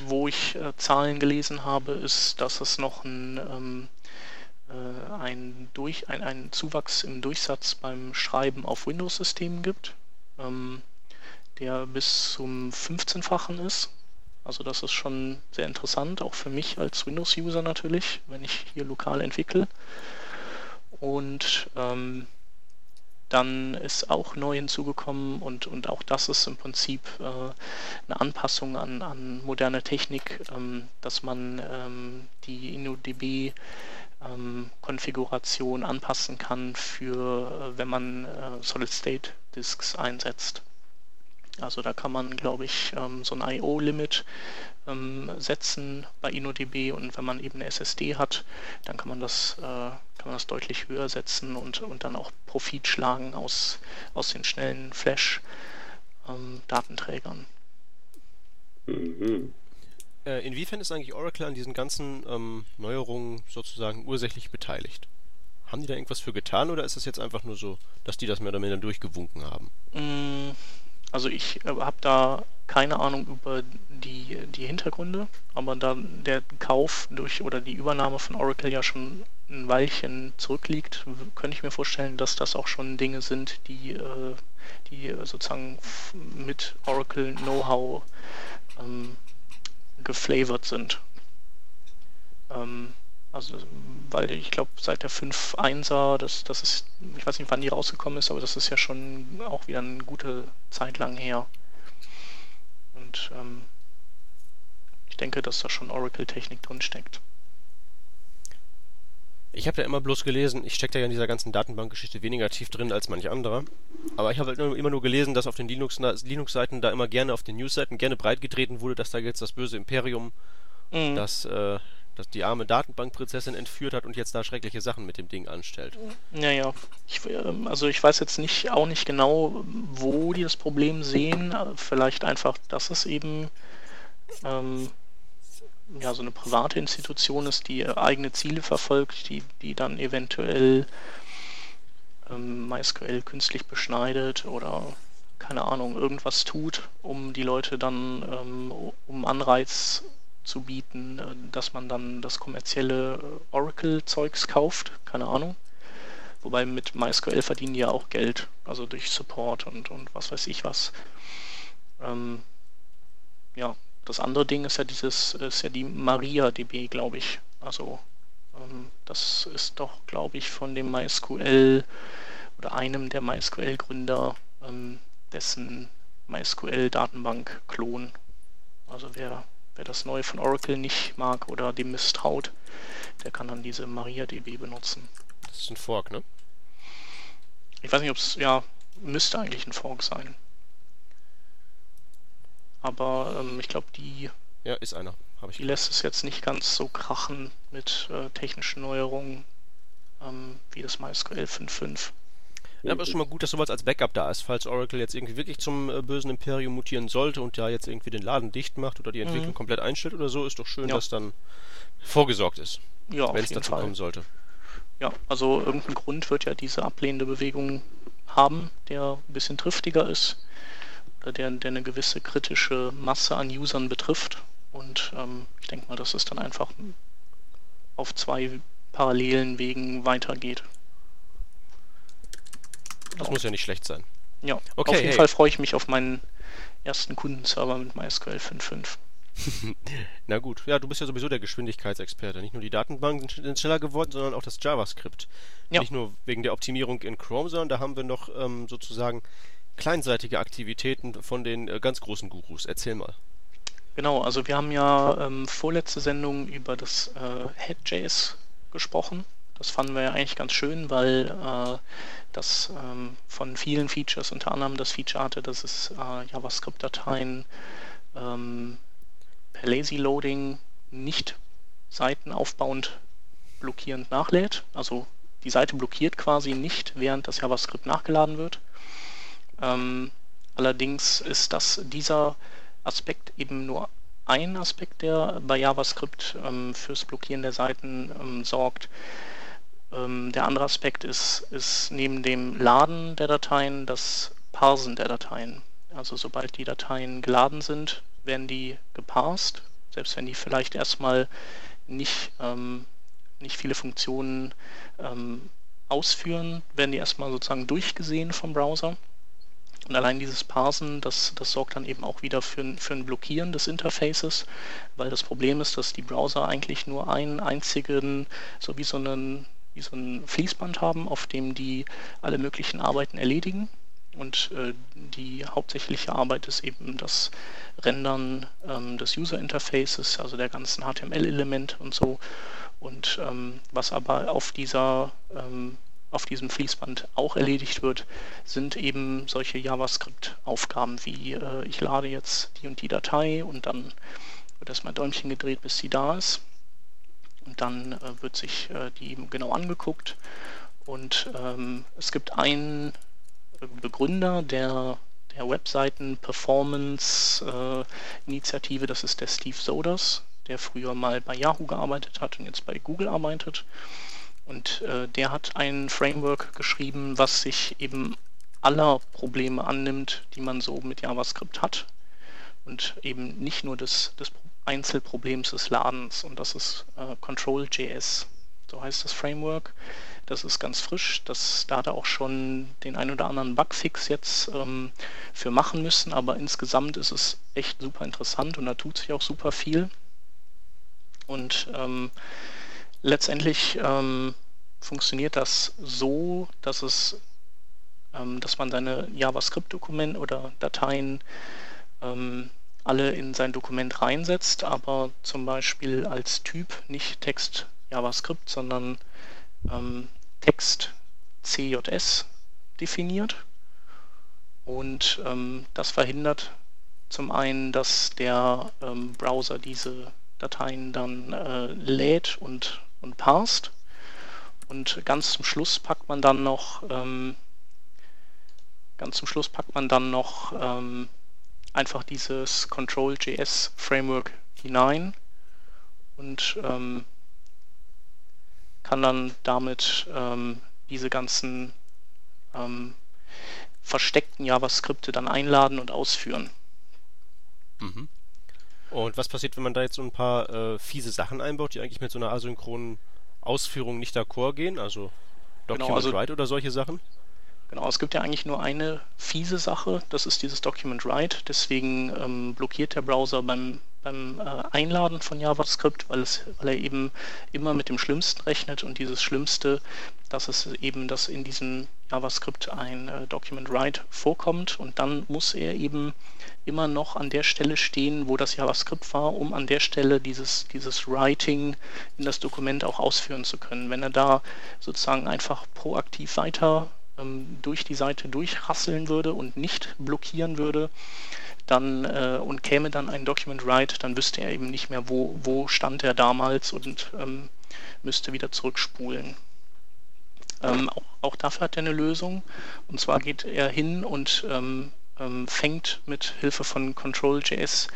Speaker 2: wo ich äh, Zahlen gelesen habe, ist, dass es noch ein, ähm, äh, ein, Durch, ein, ein Zuwachs im Durchsatz beim Schreiben auf Windows-Systemen gibt. Ähm, der bis zum 15-fachen ist. Also das ist schon sehr interessant, auch für mich als Windows-User natürlich, wenn ich hier lokal entwickle. Und ähm, dann ist auch neu hinzugekommen und, und auch das ist im Prinzip äh, eine Anpassung an, an moderne Technik, ähm, dass man ähm, die InnoDB ähm, Konfiguration anpassen kann für, äh, wenn man äh, Solid-State-Disks einsetzt. Also da kann man, glaube ich, ähm, so ein I.O.-Limit ähm, setzen bei InnoDB und wenn man eben eine SSD hat, dann kann man das, äh, kann man das deutlich höher setzen und, und dann auch Profit schlagen aus, aus den schnellen Flash-Datenträgern.
Speaker 3: Mhm. Äh, inwiefern ist eigentlich Oracle an diesen ganzen ähm, Neuerungen sozusagen ursächlich beteiligt? Haben die da irgendwas für getan oder ist es jetzt einfach nur so, dass die das mehr oder weniger durchgewunken haben?
Speaker 2: Mm, also ich äh, habe da keine Ahnung über die, die Hintergründe, aber da der Kauf durch oder die Übernahme von Oracle ja schon ein Weilchen zurückliegt, könnte ich mir vorstellen, dass das auch schon Dinge sind, die, äh, die sozusagen mit Oracle Know-how ähm, geflavored sind. Ähm, also, weil ich glaube, seit der 5.1er, das, das ist, ich weiß nicht, wann die rausgekommen ist, aber das ist ja schon auch wieder eine gute Zeit lang her. Und ähm, ich denke, dass da schon Oracle-Technik drin steckt.
Speaker 3: Ich habe ja immer bloß gelesen, ich stecke da ja in dieser ganzen Datenbankgeschichte weniger tief drin als manch anderer. Aber ich habe halt immer nur gelesen, dass auf den Linux-Seiten Linux da immer gerne auf den News-Seiten gerne breitgetreten wurde, dass da jetzt das böse Imperium, mhm. das äh, dass die arme Datenbankprinzessin entführt hat und jetzt da schreckliche Sachen mit dem Ding anstellt.
Speaker 2: Naja, ich, ähm, also ich weiß jetzt nicht, auch nicht genau, wo die das Problem sehen. Vielleicht einfach, dass es eben ähm, ja, so eine private Institution ist, die eigene Ziele verfolgt, die, die dann eventuell ähm, MySQL künstlich beschneidet oder keine Ahnung, irgendwas tut, um die Leute dann ähm, um Anreiz zu bieten, äh, dass man dann das kommerzielle äh, Oracle-Zeugs kauft, keine Ahnung. Wobei mit MySQL verdienen die ja auch Geld, also durch Support und, und was weiß ich was. Ähm, ja, das andere Ding ist ja dieses, ist ja die MariaDB, glaube ich. Also ähm, das ist doch, glaube ich, von dem MySQL oder einem der MySQL-Gründer, ähm, dessen MySQL-Datenbank-Klon. Also wer Wer das neue von Oracle nicht mag oder dem misstraut, der kann dann diese MariaDB benutzen.
Speaker 3: Das ist ein Fork, ne?
Speaker 2: Ich weiß nicht, ob es, ja, müsste eigentlich ein Fork sein. Aber ähm, ich glaube, die.
Speaker 3: Ja, ist einer.
Speaker 2: Habe ich. Die lässt es jetzt nicht ganz so krachen mit äh, technischen Neuerungen ähm, wie das MySQL 5.5.
Speaker 3: Ja, aber es ist schon mal gut, dass sowas als Backup da ist, falls Oracle jetzt irgendwie wirklich zum äh, bösen Imperium mutieren sollte und da jetzt irgendwie den Laden dicht macht oder die Entwicklung mhm. komplett einstellt oder so, ist doch schön, ja. dass dann vorgesorgt ist. Ja, wenn es dazu Fall. kommen sollte.
Speaker 2: Ja, also irgendein Grund wird ja diese ablehnende Bewegung haben, der ein bisschen triftiger ist, oder der, der eine gewisse kritische Masse an Usern betrifft. Und ähm, ich denke mal, dass es dann einfach auf zwei parallelen Wegen weitergeht.
Speaker 3: Das ja. muss ja nicht schlecht sein.
Speaker 2: Ja, okay, auf jeden hey. Fall freue ich mich auf meinen ersten Kundenserver mit MySQL 5.5.
Speaker 3: Na gut, ja, du bist ja sowieso der Geschwindigkeitsexperte. Nicht nur die Datenbanken sind schneller geworden, sondern auch das JavaScript. Ja. Nicht nur wegen der Optimierung in Chrome, sondern da haben wir noch ähm, sozusagen kleinseitige Aktivitäten von den äh, ganz großen Gurus. Erzähl mal.
Speaker 2: Genau, also wir haben ja ähm, vorletzte Sendung über das äh, Head.js gesprochen. Das fanden wir ja eigentlich ganz schön, weil äh, das ähm, von vielen Features unter anderem das Feature hatte, dass es äh, JavaScript-Dateien ähm, per Lazy Loading nicht seitenaufbauend blockierend nachlädt. Also die Seite blockiert quasi nicht, während das JavaScript nachgeladen wird. Ähm, allerdings ist das dieser Aspekt eben nur ein Aspekt, der bei JavaScript ähm, fürs Blockieren der Seiten ähm, sorgt. Ähm, der andere Aspekt ist, ist neben dem Laden der Dateien das Parsen der Dateien. Also sobald die Dateien geladen sind, werden die geparst, selbst wenn die vielleicht erstmal nicht, ähm, nicht viele Funktionen ähm, ausführen, werden die erstmal sozusagen durchgesehen vom Browser. Und allein dieses Parsen, das, das sorgt dann eben auch wieder für, für ein Blockieren des Interfaces, weil das Problem ist, dass die Browser eigentlich nur einen einzigen, so wie so einen wie so ein Fließband haben, auf dem die alle möglichen Arbeiten erledigen. Und äh, die hauptsächliche Arbeit ist eben das Rendern ähm, des User Interfaces, also der ganzen HTML-Elemente und so. Und ähm, was aber auf dieser ähm, auf diesem Fließband auch erledigt wird, sind eben solche JavaScript-Aufgaben wie äh, ich lade jetzt die und die Datei und dann wird erstmal Däumchen gedreht, bis sie da ist. Und dann äh, wird sich äh, die genau angeguckt. Und ähm, es gibt einen Begründer der, der Webseiten Performance äh, Initiative, das ist der Steve Soders, der früher mal bei Yahoo gearbeitet hat und jetzt bei Google arbeitet. Und äh, der hat ein Framework geschrieben, was sich eben aller Probleme annimmt, die man so mit JavaScript hat. Und eben nicht nur des, des Einzelproblems des Ladens und das ist äh, Control.js. So heißt das Framework. Das ist ganz frisch. Das, da hat er auch schon den ein oder anderen Bugfix jetzt ähm, für machen müssen, aber insgesamt ist es echt super interessant und da tut sich auch super viel. Und ähm, letztendlich ähm, funktioniert das so, dass es, ähm, dass man seine JavaScript-Dokumente oder Dateien ähm, alle in sein Dokument reinsetzt, aber zum Beispiel als Typ nicht Text JavaScript, sondern ähm, Text CJS definiert. Und ähm, das verhindert zum einen, dass der ähm, Browser diese Dateien dann äh, lädt und, und parst. Und ganz zum Schluss packt man dann noch ähm, ganz zum Schluss packt man dann noch ähm, einfach dieses Control.js Framework hinein und ähm, kann dann damit ähm, diese ganzen ähm, versteckten JavaScripte dann einladen und ausführen.
Speaker 3: Mhm. Und was passiert, wenn man da jetzt so ein paar äh, fiese Sachen einbaut, die eigentlich mit so einer asynchronen Ausführung nicht d'accord gehen? Also Document genau, also, Write oder solche Sachen?
Speaker 2: Genau, es gibt ja eigentlich nur eine fiese Sache, das ist dieses Document Write. Deswegen ähm, blockiert der Browser beim, beim äh, Einladen von JavaScript, weil, es, weil er eben immer mit dem Schlimmsten rechnet und dieses Schlimmste, dass es eben, dass in diesem JavaScript ein äh, Document Write vorkommt und dann muss er eben immer noch an der Stelle stehen, wo das JavaScript war, um an der Stelle dieses, dieses Writing in das Dokument auch ausführen zu können. Wenn er da sozusagen einfach proaktiv weiter ähm, durch die Seite durchrasseln würde und nicht blockieren würde, dann äh, und käme dann ein Document Write, dann wüsste er eben nicht mehr, wo, wo stand er damals und ähm, müsste wieder zurückspulen. Ähm, auch, auch, dafür hat er eine Lösung. Und zwar geht er hin und ähm, ähm fängt mit Hilfe von Control.js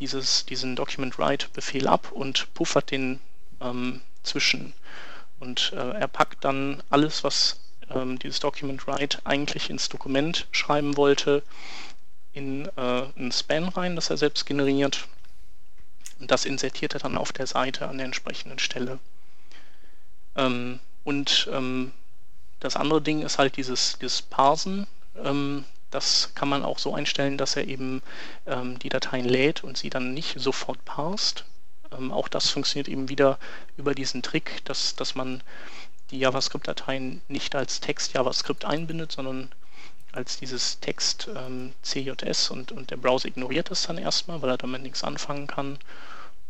Speaker 2: dieses, diesen Document Write Befehl ab und puffert den ähm, zwischen. Und äh, er packt dann alles, was ähm, dieses Document Write eigentlich ins Dokument schreiben wollte, in äh, ein Span rein, das er selbst generiert. Und das insertiert er dann auf der Seite an der entsprechenden Stelle. Ähm, und ähm, das andere Ding ist halt dieses, dieses Parsen. Ähm, das kann man auch so einstellen, dass er eben ähm, die Dateien lädt und sie dann nicht sofort parst. Ähm, auch das funktioniert eben wieder über diesen Trick, dass, dass man die JavaScript-Dateien nicht als Text JavaScript einbindet, sondern als dieses Text ähm, CJS und, und der Browser ignoriert das dann erstmal, weil er damit nichts anfangen kann.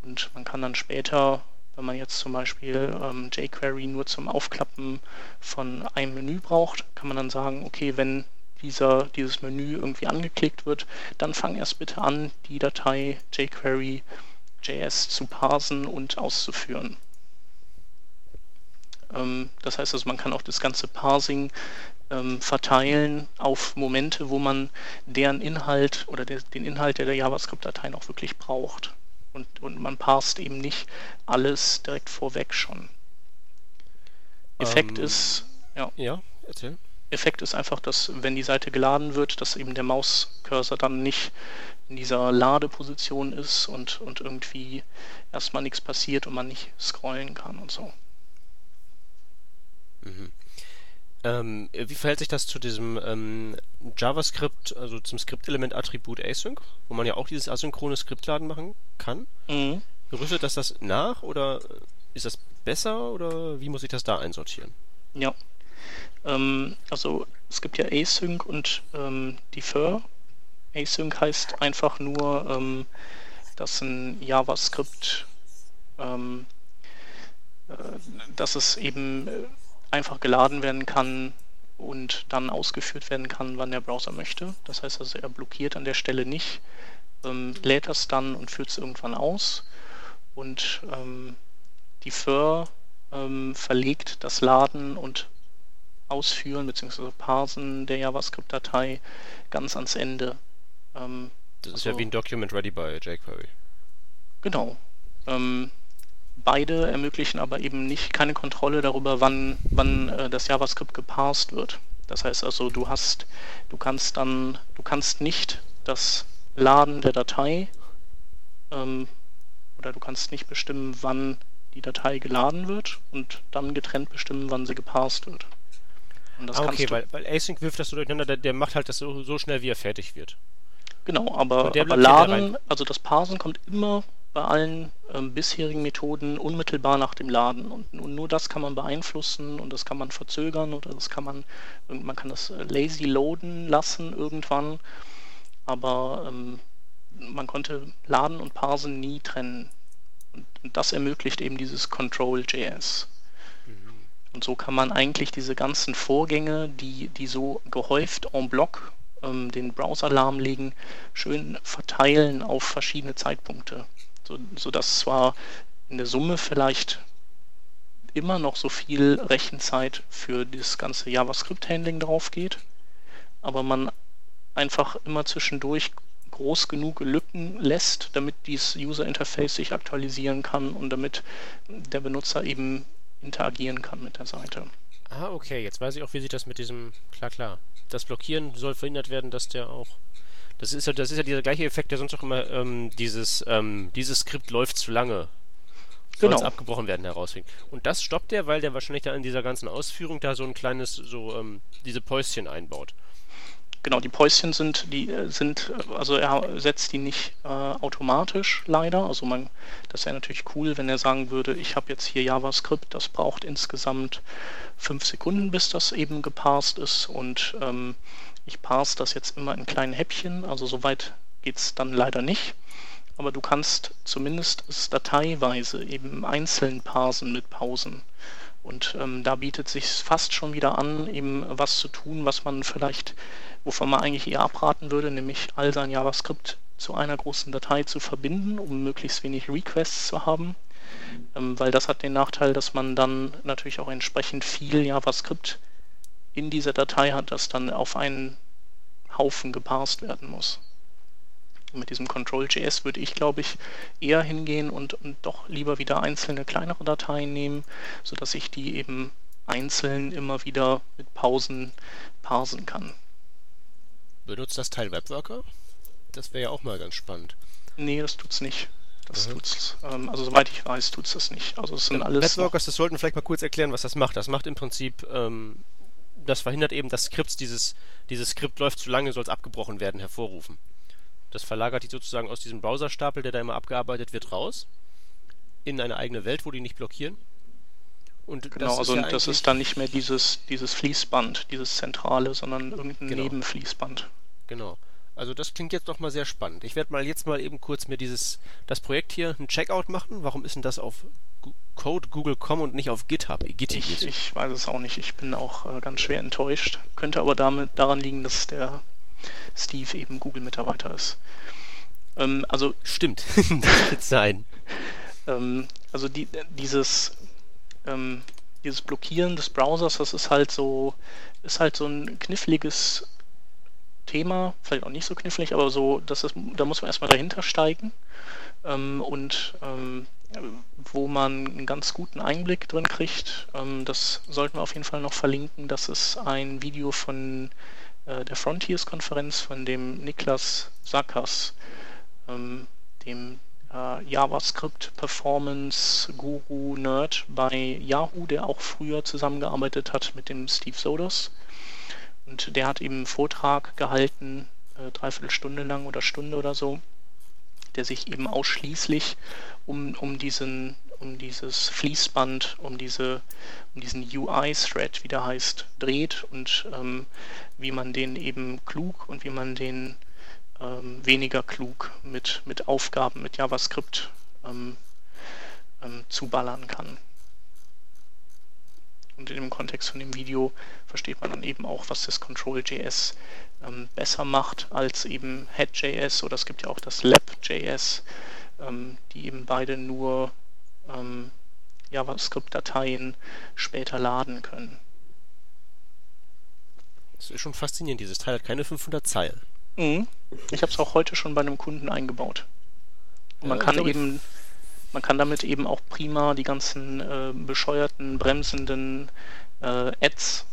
Speaker 2: Und man kann dann später, wenn man jetzt zum Beispiel ähm, jQuery nur zum Aufklappen von einem Menü braucht, kann man dann sagen, okay, wenn dieser, dieses Menü irgendwie angeklickt wird, dann fang erst bitte an, die Datei jQuery.js zu parsen und auszuführen. Ähm, das heißt also, man kann auch das ganze Parsing ähm, verteilen auf Momente, wo man deren Inhalt oder der, den Inhalt der, der JavaScript-Dateien auch wirklich braucht. Und, und man parst eben nicht alles direkt vorweg schon. Effekt ähm, ist, ja.
Speaker 3: Ja, erzähl.
Speaker 2: Effekt ist einfach, dass wenn die Seite geladen wird, dass eben der Mauscursor dann nicht in dieser Ladeposition ist und, und irgendwie erstmal nichts passiert und man nicht scrollen kann und so.
Speaker 3: Mhm. Ähm, wie verhält sich das zu diesem ähm, JavaScript, also zum Skriptelement-Attribut Async, wo man ja auch dieses asynchrone Skriptladen machen kann? Mhm. Rüstet das das nach oder ist das besser oder wie muss ich das da einsortieren?
Speaker 2: Ja, ähm, also es gibt ja Async und ähm, Defer. Async heißt einfach nur, ähm, dass ein JavaScript, ähm, äh, dass es eben äh, einfach geladen werden kann und dann ausgeführt werden kann, wann der Browser möchte. Das heißt also, er blockiert an der Stelle nicht, ähm, lädt das dann und führt es irgendwann aus. Und ähm, Defer ähm, verlegt das Laden und Ausführen bzw. Parsen der JavaScript-Datei ganz ans Ende.
Speaker 3: Ähm, das ist also, ja wie ein Document Ready bei jQuery.
Speaker 2: Genau. Ähm, beide ermöglichen aber eben nicht keine Kontrolle darüber, wann, wann äh, das JavaScript geparst wird. Das heißt also, du hast, du kannst dann, du kannst nicht das Laden der Datei ähm, oder du kannst nicht bestimmen, wann die Datei geladen wird und dann getrennt bestimmen, wann sie geparst wird.
Speaker 3: ah, okay, weil, weil Async wirft das so durcheinander, der, der macht halt das so, so schnell, wie er fertig wird.
Speaker 2: Genau, aber, aber Laden, also das Parsen kommt immer bei allen ähm, bisherigen Methoden unmittelbar nach dem Laden. Und, und, nur das kann man beeinflussen und das kann man verzögern oder das kann man, man kann das lazy loaden lassen irgendwann. Aber ähm, man konnte Laden und Parsen nie trennen. Und, und das ermöglicht eben dieses Control.js. Mhm. Und so kann man eigentlich diese ganzen Vorgänge, die, die so gehäuft en bloc ähm, den Browser lahmlegen, schön verteilen auf verschiedene Zeitpunkte so, sodass zwar in der Summe vielleicht immer noch so viel Rechenzeit für das ganze JavaScript-Handling drauf geht, aber man einfach immer zwischendurch groß genug Lücken lässt, damit dieses User-Interface sich aktualisieren kann und damit der Benutzer eben interagieren kann mit der Seite.
Speaker 3: Ah, okay, jetzt weiß ich auch, wie sich das mit diesem, klar, klar, das Blockieren soll verhindert werden, dass der auch das ist ja, das ist ja dieser gleiche Effekt, der sonst auch immer ähm, dieses, ähm, dieses Skript läuft zu lange. Soll genau. abgebrochen werden herausfängt. Und das stoppt er, weil der wahrscheinlich da in dieser ganzen Ausführung da so ein kleines, so ähm, diese Päuschen einbaut.
Speaker 2: Genau, die Päuschen sind, die äh, sind, also er setzt die nicht äh, automatisch leider. Also man, das wäre natürlich cool, wenn er sagen würde, ich habe jetzt hier JavaScript, das braucht insgesamt fünf Sekunden, bis das eben geparst ist und ähm, ich parse das jetzt immer in kleinen Häppchen, also so weit geht es dann leider nicht. Aber du kannst zumindest es dateiweise eben einzeln parsen mit Pausen. Und ähm, da bietet sich fast schon wieder an, eben was zu tun, was man vielleicht, wovon man eigentlich eher abraten würde, nämlich all sein JavaScript zu einer großen Datei zu verbinden, um möglichst wenig Requests zu haben. Ähm, weil das hat den Nachteil, dass man dann natürlich auch entsprechend viel JavaScript in dieser Datei hat, das dann auf einen Haufen geparst werden muss. Mit diesem Control.js würde ich, glaube ich, eher hingehen und, und, doch lieber wieder einzelne kleinere Dateien nehmen, sodass ich die eben einzeln immer wieder mit Pausen parsen kann.
Speaker 3: Benutzt das Teil Webworker? Das wäre ja auch mal ganz spannend.
Speaker 2: Nee, das tut's nicht. Das mhm. tut's, ähm, also soweit ich weiß, tut's das nicht. Also es sind alles.
Speaker 3: Webworkers, das sollten wir vielleicht mal kurz erklären, was das macht. Das macht im Prinzip, ähm, das verhindert eben, dass Skripts dieses, dieses Skript läuft zu lange, soll es abgebrochen werden, hervorrufen. Das verlagert die sozusagen aus diesem Browserstapel, der da immer abgearbeitet wird, raus. In eine eigene Welt, wo die nicht blockieren.
Speaker 2: Und genau, das also ja das ist dann nicht mehr dieses, dieses Fließband, dieses zentrale, sondern irgendein genau. Nebenfließband.
Speaker 3: Genau. Also das klingt jetzt doch mal sehr spannend. Ich werde mal jetzt mal eben kurz mir dieses das Projekt hier ein Checkout machen. Warum ist denn das auf Code Google.com und nicht auf GitHub?
Speaker 2: Gitti ich, ich weiß es auch nicht. Ich bin auch äh, ganz schwer enttäuscht. Könnte aber damit daran liegen, dass der Steve eben Google-Mitarbeiter ist.
Speaker 3: Ähm, also stimmt, das wird sein.
Speaker 2: Ähm, also die, dieses ähm, dieses Blockieren des Browsers, das ist halt so ist halt so ein kniffliges Thema, vielleicht auch nicht so knifflig, aber so, das ist, da muss man erstmal dahinter steigen ähm, und ähm, wo man einen ganz guten Einblick drin kriegt. Ähm, das sollten wir auf jeden Fall noch verlinken. Das ist ein Video von äh, der Frontiers-Konferenz von dem Niklas Sackers, ähm, dem äh, JavaScript Performance Guru Nerd bei Yahoo, der auch früher zusammengearbeitet hat mit dem Steve Sodos. Und der hat eben einen Vortrag gehalten, äh, dreiviertel Stunde lang oder Stunde oder so, der sich eben ausschließlich um, um diesen um dieses Fließband, um diese um diesen UI-Thread, wie der heißt, dreht und ähm, wie man den eben klug und wie man den ähm, weniger klug mit, mit Aufgaben, mit JavaScript ähm, ähm, zuballern kann. Und in dem Kontext von dem Video versteht man dann eben auch, was das Control.js ähm, besser macht als eben Head.js oder es gibt ja auch das Lab.js, ähm, die eben beide nur ähm, JavaScript-Dateien später laden können.
Speaker 3: Das ist schon faszinierend. Dieses Teil hat keine 500 Zeilen.
Speaker 2: Mhm. Ich habe es auch heute schon bei einem Kunden eingebaut. Und man ja, kann eben, man kann damit eben auch prima die ganzen äh, bescheuerten, bremsenden äh, Ads,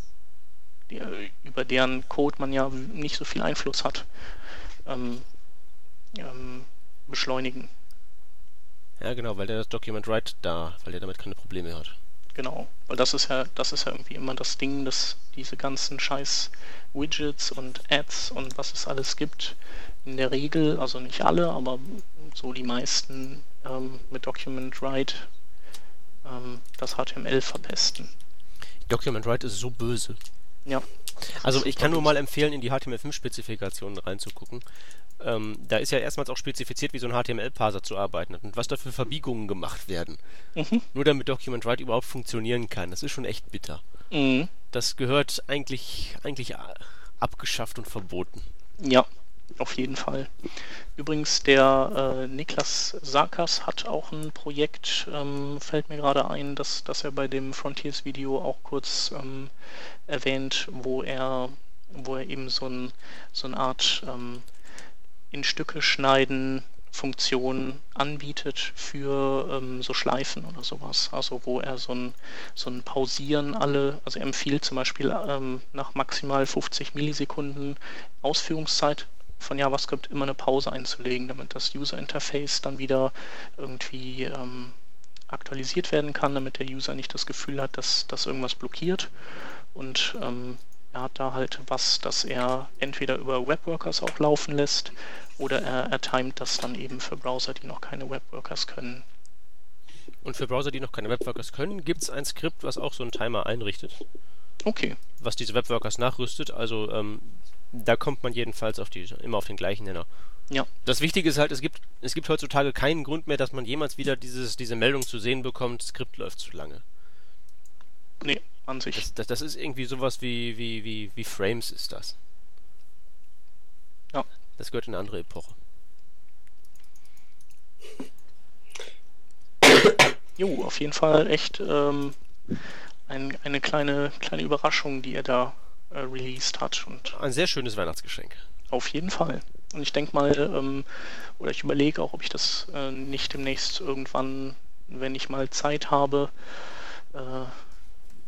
Speaker 2: die, äh, über deren Code man ja nicht so viel Einfluss hat, ähm, ähm, beschleunigen.
Speaker 3: Ja, genau, weil der das Document Write da, weil der damit keine Probleme hat.
Speaker 2: Genau, weil das ist ja, das ist ja irgendwie immer das Ding, dass diese ganzen scheiß Widgets und Ads und was es alles gibt, in der Regel, also nicht alle, aber so die meisten ähm, mit Document Write ähm, das HTML verpesten.
Speaker 3: Document Write ist so böse.
Speaker 2: Ja.
Speaker 3: Also ich kann nur mal empfehlen, in die HTML5-Spezifikationen reinzugucken. Ähm, da ist ja erstmals auch spezifiziert, wie so ein HTML-Parser zu arbeiten hat und was da für Verbiegungen gemacht werden. Mhm. Nur damit Document Write überhaupt funktionieren kann. Das ist schon echt bitter. Mhm. Das gehört eigentlich, eigentlich abgeschafft und verboten.
Speaker 2: Ja, auf jeden Fall. Übrigens, der äh, Niklas Sarkas hat auch ein Projekt, ähm, fällt mir gerade ein, dass, dass er bei dem Frontiers-Video auch kurz ähm, erwähnt, wo er, wo er eben so, ein, so eine Art ähm, in Stücke schneiden Funktion anbietet für ähm, so Schleifen oder sowas. Also wo er so ein, so ein Pausieren alle, also er empfiehlt zum Beispiel ähm, nach maximal 50 Millisekunden Ausführungszeit von JavaScript immer eine Pause einzulegen, damit das User Interface dann wieder irgendwie ähm, aktualisiert werden kann, damit der User nicht das Gefühl hat, dass, dass irgendwas blockiert. Und ähm, er hat da halt was, das er entweder über Webworkers auch laufen lässt oder er, er timet das dann eben für Browser, die noch keine Webworkers können.
Speaker 3: Und für Browser, die noch keine Webworkers können, gibt es ein Skript, was auch so einen Timer einrichtet.
Speaker 2: Okay.
Speaker 3: Was diese Webworkers nachrüstet. Also ähm, da kommt man jedenfalls auf die, immer auf den gleichen Nenner.
Speaker 2: Ja.
Speaker 3: Das Wichtige ist halt, es gibt, es gibt heutzutage keinen Grund mehr, dass man jemals wieder dieses, diese Meldung zu sehen bekommt, Skript läuft zu lange.
Speaker 2: Nee, an sich.
Speaker 3: Das, das, das ist irgendwie sowas wie, wie, wie, wie Frames ist das.
Speaker 2: Ja.
Speaker 3: Das gehört in eine andere Epoche.
Speaker 2: Jo, auf jeden Fall echt ähm, ein, eine kleine, kleine Überraschung, die er da äh, released hat. Und
Speaker 3: ein sehr schönes Weihnachtsgeschenk.
Speaker 2: Auf jeden Fall. Und ich denke mal, ähm, oder ich überlege auch, ob ich das äh, nicht demnächst irgendwann, wenn ich mal Zeit habe, äh,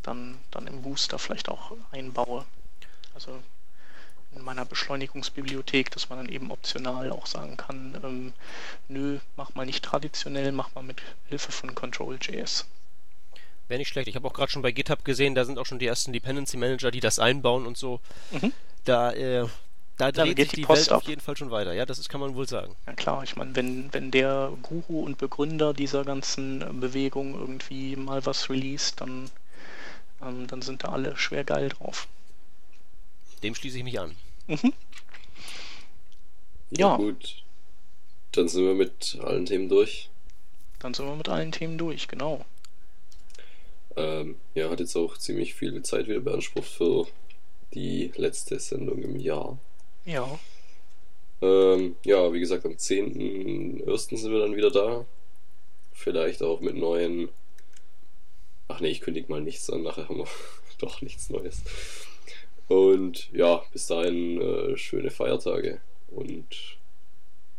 Speaker 2: dann, dann im Booster vielleicht auch einbaue. Also in meiner Beschleunigungsbibliothek, dass man dann eben optional auch sagen kann, ähm, nö, mach mal nicht traditionell, mach mal mit Hilfe von Control.js.
Speaker 3: Wäre nicht schlecht. Ich habe auch gerade schon bei GitHub gesehen, da sind auch schon die ersten Dependency Manager, die das einbauen und so. Mhm. Da, äh, da dreht sich die, die Welt ab. auf jeden Fall schon weiter. Ja, das ist, kann man wohl sagen.
Speaker 2: Ja klar, ich meine, wenn, wenn der Guru und Begründer dieser ganzen Bewegung irgendwie mal was released, dann, ähm, dann sind da alle schwer geil drauf.
Speaker 3: Dem schließe ich mich an.
Speaker 4: Mhm. Ja. ja. Gut. Dann sind wir mit allen Themen durch.
Speaker 2: Dann sind wir mit allen Themen durch, genau.
Speaker 4: Ähm, ja, hat jetzt auch ziemlich viel Zeit wieder beansprucht für die letzte Sendung im Jahr.
Speaker 2: Ja.
Speaker 4: Ähm, ja, wie gesagt, am 10.01. sind wir dann wieder da. Vielleicht auch mit neuen. Ach nee, ich kündige mal nichts an, nachher haben wir doch nichts Neues. Und ja, bis dahin äh, schöne Feiertage und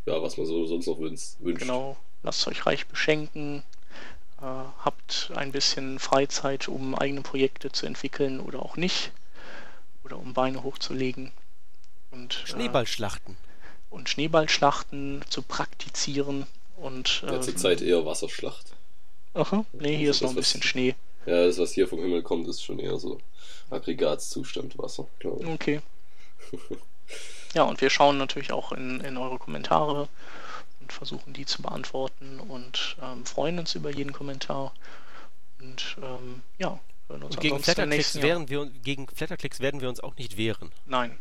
Speaker 4: ja, was man so sonst noch wünscht.
Speaker 2: Genau, lasst euch reich beschenken, habt ein bisschen Freizeit, um eigene Projekte zu entwickeln oder auch nicht. Oder um Beine hochzulegen. Und,
Speaker 3: äh, Schneeballschlachten.
Speaker 2: Äh, und Schneeballschlachten zu praktizieren. Und,
Speaker 4: ja, zur ähm, Zeit eher Wasserschlacht.
Speaker 2: Aha, nee, hier ist noch ein bisschen was, Schnee.
Speaker 4: Ja, das, was hier vom Himmel kommt, ist schon eher so Aggregatzustand Wasser, glaube ich.
Speaker 2: Okay. ja, und wir schauen natürlich auch in, in eure Kommentare und versuchen die zu beantworten und ähm, freuen uns über jeden Kommentar. Und ähm, ja,
Speaker 3: hören uns und gegen Flatterklicks, werden wir, gegen Flatterklicks werden wir uns auch nicht wehren.
Speaker 2: Nein,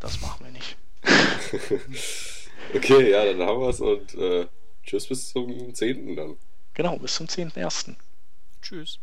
Speaker 2: das machen wir nicht.
Speaker 4: okay, ja, dann haben wir es und äh, tschüss bis zum 10. dann.
Speaker 2: Genau, bis zum 10.1.
Speaker 3: Tschüss.